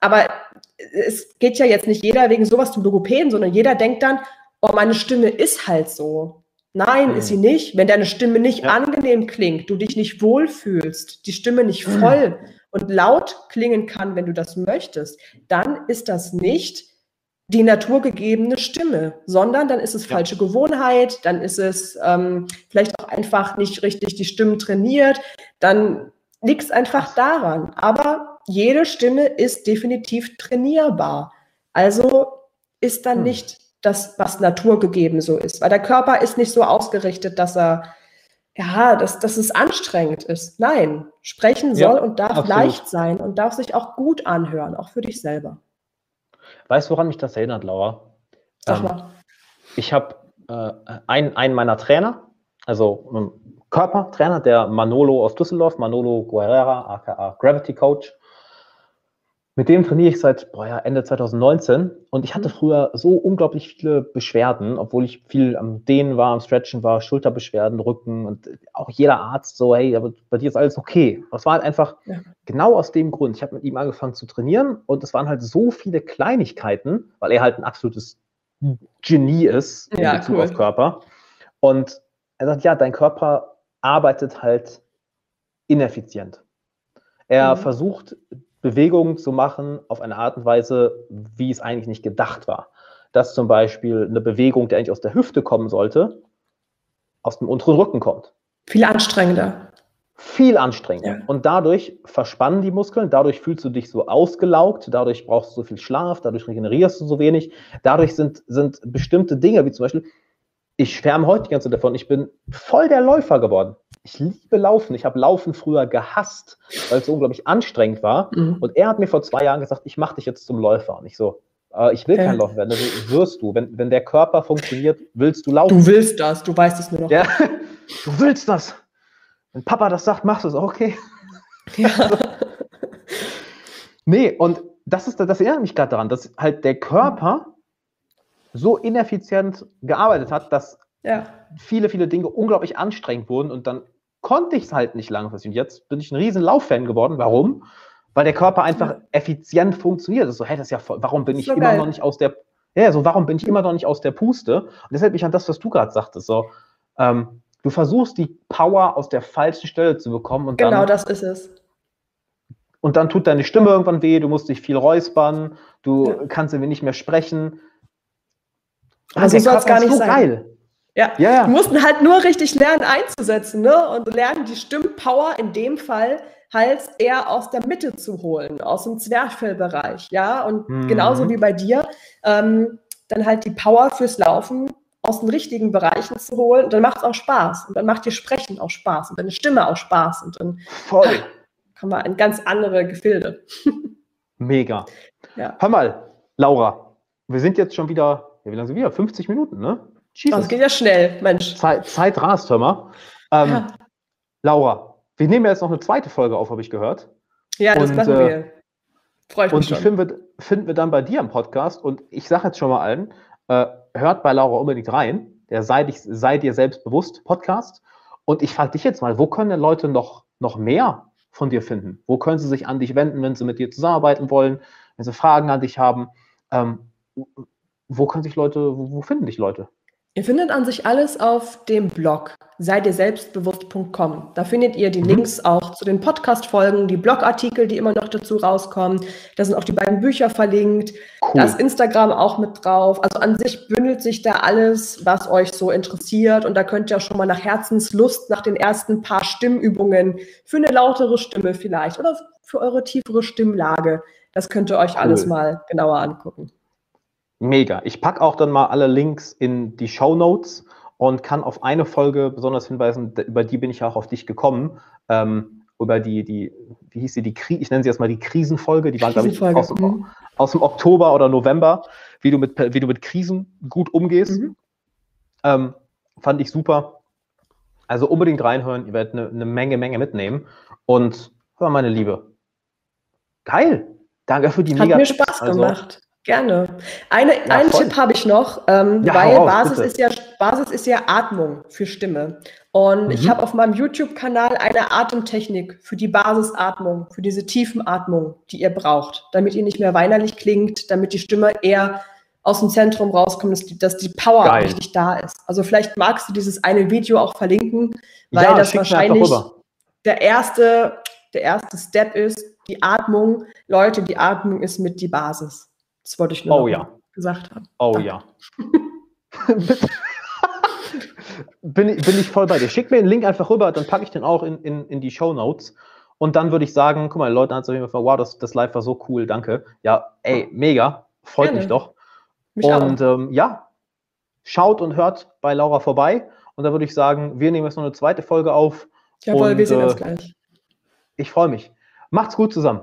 Aber es geht ja jetzt nicht jeder wegen sowas zum Logopäden, sondern jeder denkt dann, oh, meine Stimme ist halt so. Nein, mhm. ist sie nicht. Wenn deine Stimme nicht ja. angenehm klingt, du dich nicht wohlfühlst, die Stimme nicht mhm. voll mhm. und laut klingen kann, wenn du das möchtest, dann ist das nicht die naturgegebene Stimme, sondern dann ist es ja. falsche Gewohnheit, dann ist es ähm, vielleicht auch einfach nicht richtig die Stimmen trainiert, dann liegt es einfach daran. Aber jede Stimme ist definitiv trainierbar. Also ist dann hm. nicht das, was naturgegeben so ist. Weil der Körper ist nicht so ausgerichtet, dass er, ja, dass, dass es anstrengend ist. Nein, sprechen soll ja, und darf absolut. leicht sein und darf sich auch gut anhören, auch für dich selber. Weißt du, woran mich das erinnert, Laura? Sag Ähm, mal. Ich habe äh, einen, einen meiner Trainer, also einen Körpertrainer, der Manolo aus Düsseldorf, Manolo Guerrera, aka Gravity Coach. Mit dem trainiere ich seit boah, ja, Ende 2019 und ich hatte früher so unglaublich viele Beschwerden, obwohl ich viel am Dehnen war, am Stretchen war, Schulterbeschwerden, Rücken und auch jeder Arzt so, hey, aber bei dir ist alles okay. Das war halt einfach Ja. genau aus dem Grund. Ich habe mit ihm angefangen zu trainieren und es waren halt so viele Kleinigkeiten, weil er halt ein absolutes Genie ist in Ja, Bezug cool. auf Körper. Und er sagt, ja, dein Körper arbeitet halt ineffizient. Er Mhm. versucht, Bewegungen zu machen auf eine Art und Weise, wie es eigentlich nicht gedacht war. Dass zum Beispiel eine Bewegung, die eigentlich aus der Hüfte kommen sollte, aus dem unteren Rücken kommt. Viel anstrengender. Viel anstrengender. Ja. Und dadurch verspannen die Muskeln, dadurch fühlst du dich so ausgelaugt, dadurch brauchst du so viel Schlaf, dadurch regenerierst du so wenig. Dadurch sind, sind bestimmte Dinge, wie zum Beispiel, ich schwärme heute die ganze Zeit davon, ich bin voll der Läufer geworden. Ich liebe Laufen. Ich habe Laufen früher gehasst, weil es so unglaublich anstrengend war. Mhm. Und er hat mir vor zwei Jahren gesagt, ich mache dich jetzt zum Läufer. Und ich so, äh, ich will Ja. kein Läufer werden. Das wirst du. Wenn, wenn der Körper funktioniert, willst du laufen. Du willst das, du weißt es nur noch. Ja, du willst das. Wenn Papa das sagt, machst du es. Okay. Ja. Nee, und das ist, das erinnert mich gerade daran, dass halt der Körper so ineffizient gearbeitet hat, dass ja. viele, viele Dinge unglaublich anstrengend wurden und dann konnte ich es halt nicht langfristig. Und jetzt bin ich ein riesen Lauffan geworden. Warum? Weil der Körper einfach Ja. effizient funktioniert. Das so, hey, das ist ja voll, warum bin Ist ich so immer geil. noch nicht aus der, ja, so, warum bin ich immer noch nicht aus der Puste? Und das hält mich an das, was du gerade sagtest, so, ähm, du versuchst die Power aus der falschen Stelle zu bekommen und Genau dann, das ist es. und dann tut deine Stimme irgendwann weh, du musst dich viel räuspern, du Ja. kannst irgendwie nicht mehr sprechen. Aber so der soll's Körper gar ist nicht so sein. geil. Ja. Ja, ja. Die mussten halt nur richtig lernen einzusetzen, ne? Und lernen die Stimmpower in dem Fall halt eher aus der Mitte zu holen, aus dem Zwerchfellbereich, ja. Und Mhm. genauso wie bei dir, ähm, dann halt die Power fürs Laufen aus den richtigen Bereichen zu holen. Und dann macht es auch Spaß. Und dann macht dir Sprechen auch Spaß und deine Stimme auch Spaß. Und dann Voll. kann man in ganz andere Gefilde. Mega. Ja. Hör mal, Laura, wir sind jetzt schon wieder, ja, wie lange sind wir? 50 Minuten, ne? Jesus. Das geht ja schnell, Mensch. Zeit, Zeit rast, hör mal. Ähm, Ja. Laura, wir nehmen ja jetzt noch eine zweite Folge auf, habe ich gehört. Ja, das und, machen äh, wir. Freue ich Und mich die schon. finden wir, finden wir dann bei dir im Podcast. Und ich sage jetzt schon mal allen, äh, hört bei Laura unbedingt rein. Der Sei, dich, sei dir selbst bewusst Podcast. Und ich frage dich jetzt mal, wo können denn Leute noch, noch mehr von dir finden? Wo können sie sich an dich wenden, wenn sie mit dir zusammenarbeiten wollen, wenn sie Fragen an dich haben? Ähm, wo können sich Leute, wo, wo finden dich Leute? Ihr findet an sich alles auf dem Blog seid ihr selbstbewusst.com. Da findet ihr die Mhm. Links auch zu den Podcast-Folgen, die Blogartikel, die immer noch dazu rauskommen. Da sind auch die beiden Bücher verlinkt. Cool. Da ist Instagram auch mit drauf. Also an sich bündelt sich da alles, was euch so interessiert. Und da könnt ihr auch schon mal nach Herzenslust, nach den ersten paar Stimmübungen für eine lautere Stimme vielleicht oder für eure tiefere Stimmlage, das könnt ihr euch alles mal genauer angucken. Mega. Ich packe auch dann mal alle Links in die Show Notes und kann auf eine Folge besonders hinweisen, über die bin ich ja auch auf dich gekommen. Ähm, über die, die, wie hieß sie, die Kri ich nenne sie erstmal die Krisenfolge, die war, glaube ich, Krisenfolge, aus, dem- mhm. aus dem Oktober oder November, wie du mit, wie du mit Krisen gut umgehst. Mhm. Ähm, fand ich super. Also unbedingt reinhören, ihr werdet eine, eine Menge, Menge mitnehmen. Und hör mal, meine Liebe. Geil. Danke für die Hat mega mir Tipps. Spaß Also, gemacht. Gerne. Eine, Ja, einen voll. Tipp habe ich noch, ähm, Ja, weil raus, Basis, bitte. ist ja, Basis ist ja Atmung für Stimme. Und ich Mhm. habe auf meinem YouTube-Kanal eine Atemtechnik für die Basisatmung, für diese Tiefenatmung, die ihr braucht, damit ihr nicht mehr weinerlich klingt, damit die Stimme eher aus dem Zentrum rauskommt, dass die, dass die Power Geil. richtig da ist. Also vielleicht magst du dieses eine Video auch verlinken, weil Ja, das wahrscheinlich der erste, der erste Step ist, die Atmung. Leute, die Atmung ist mit die Basis. Das wollte ich nur Oh ja. gesagt haben. Oh Danke. ja. bin, ich- bin ich voll bei dir. Schick mir den Link einfach rüber, dann packe ich den auch in, in, in die Show Notes. Und dann würde ich sagen, guck mal, Leute haben auf jeden Fall, wow, das, das Live war so cool, danke. Ja, ey, mega, freut Gerne. mich doch. Mich und auch. ähm, ja, schaut und hört bei Laura vorbei. Und dann würde ich sagen, wir nehmen jetzt noch eine zweite Folge auf. Jawohl, wir und, sehen uns äh, gleich. Ich freue mich. Macht's gut zusammen.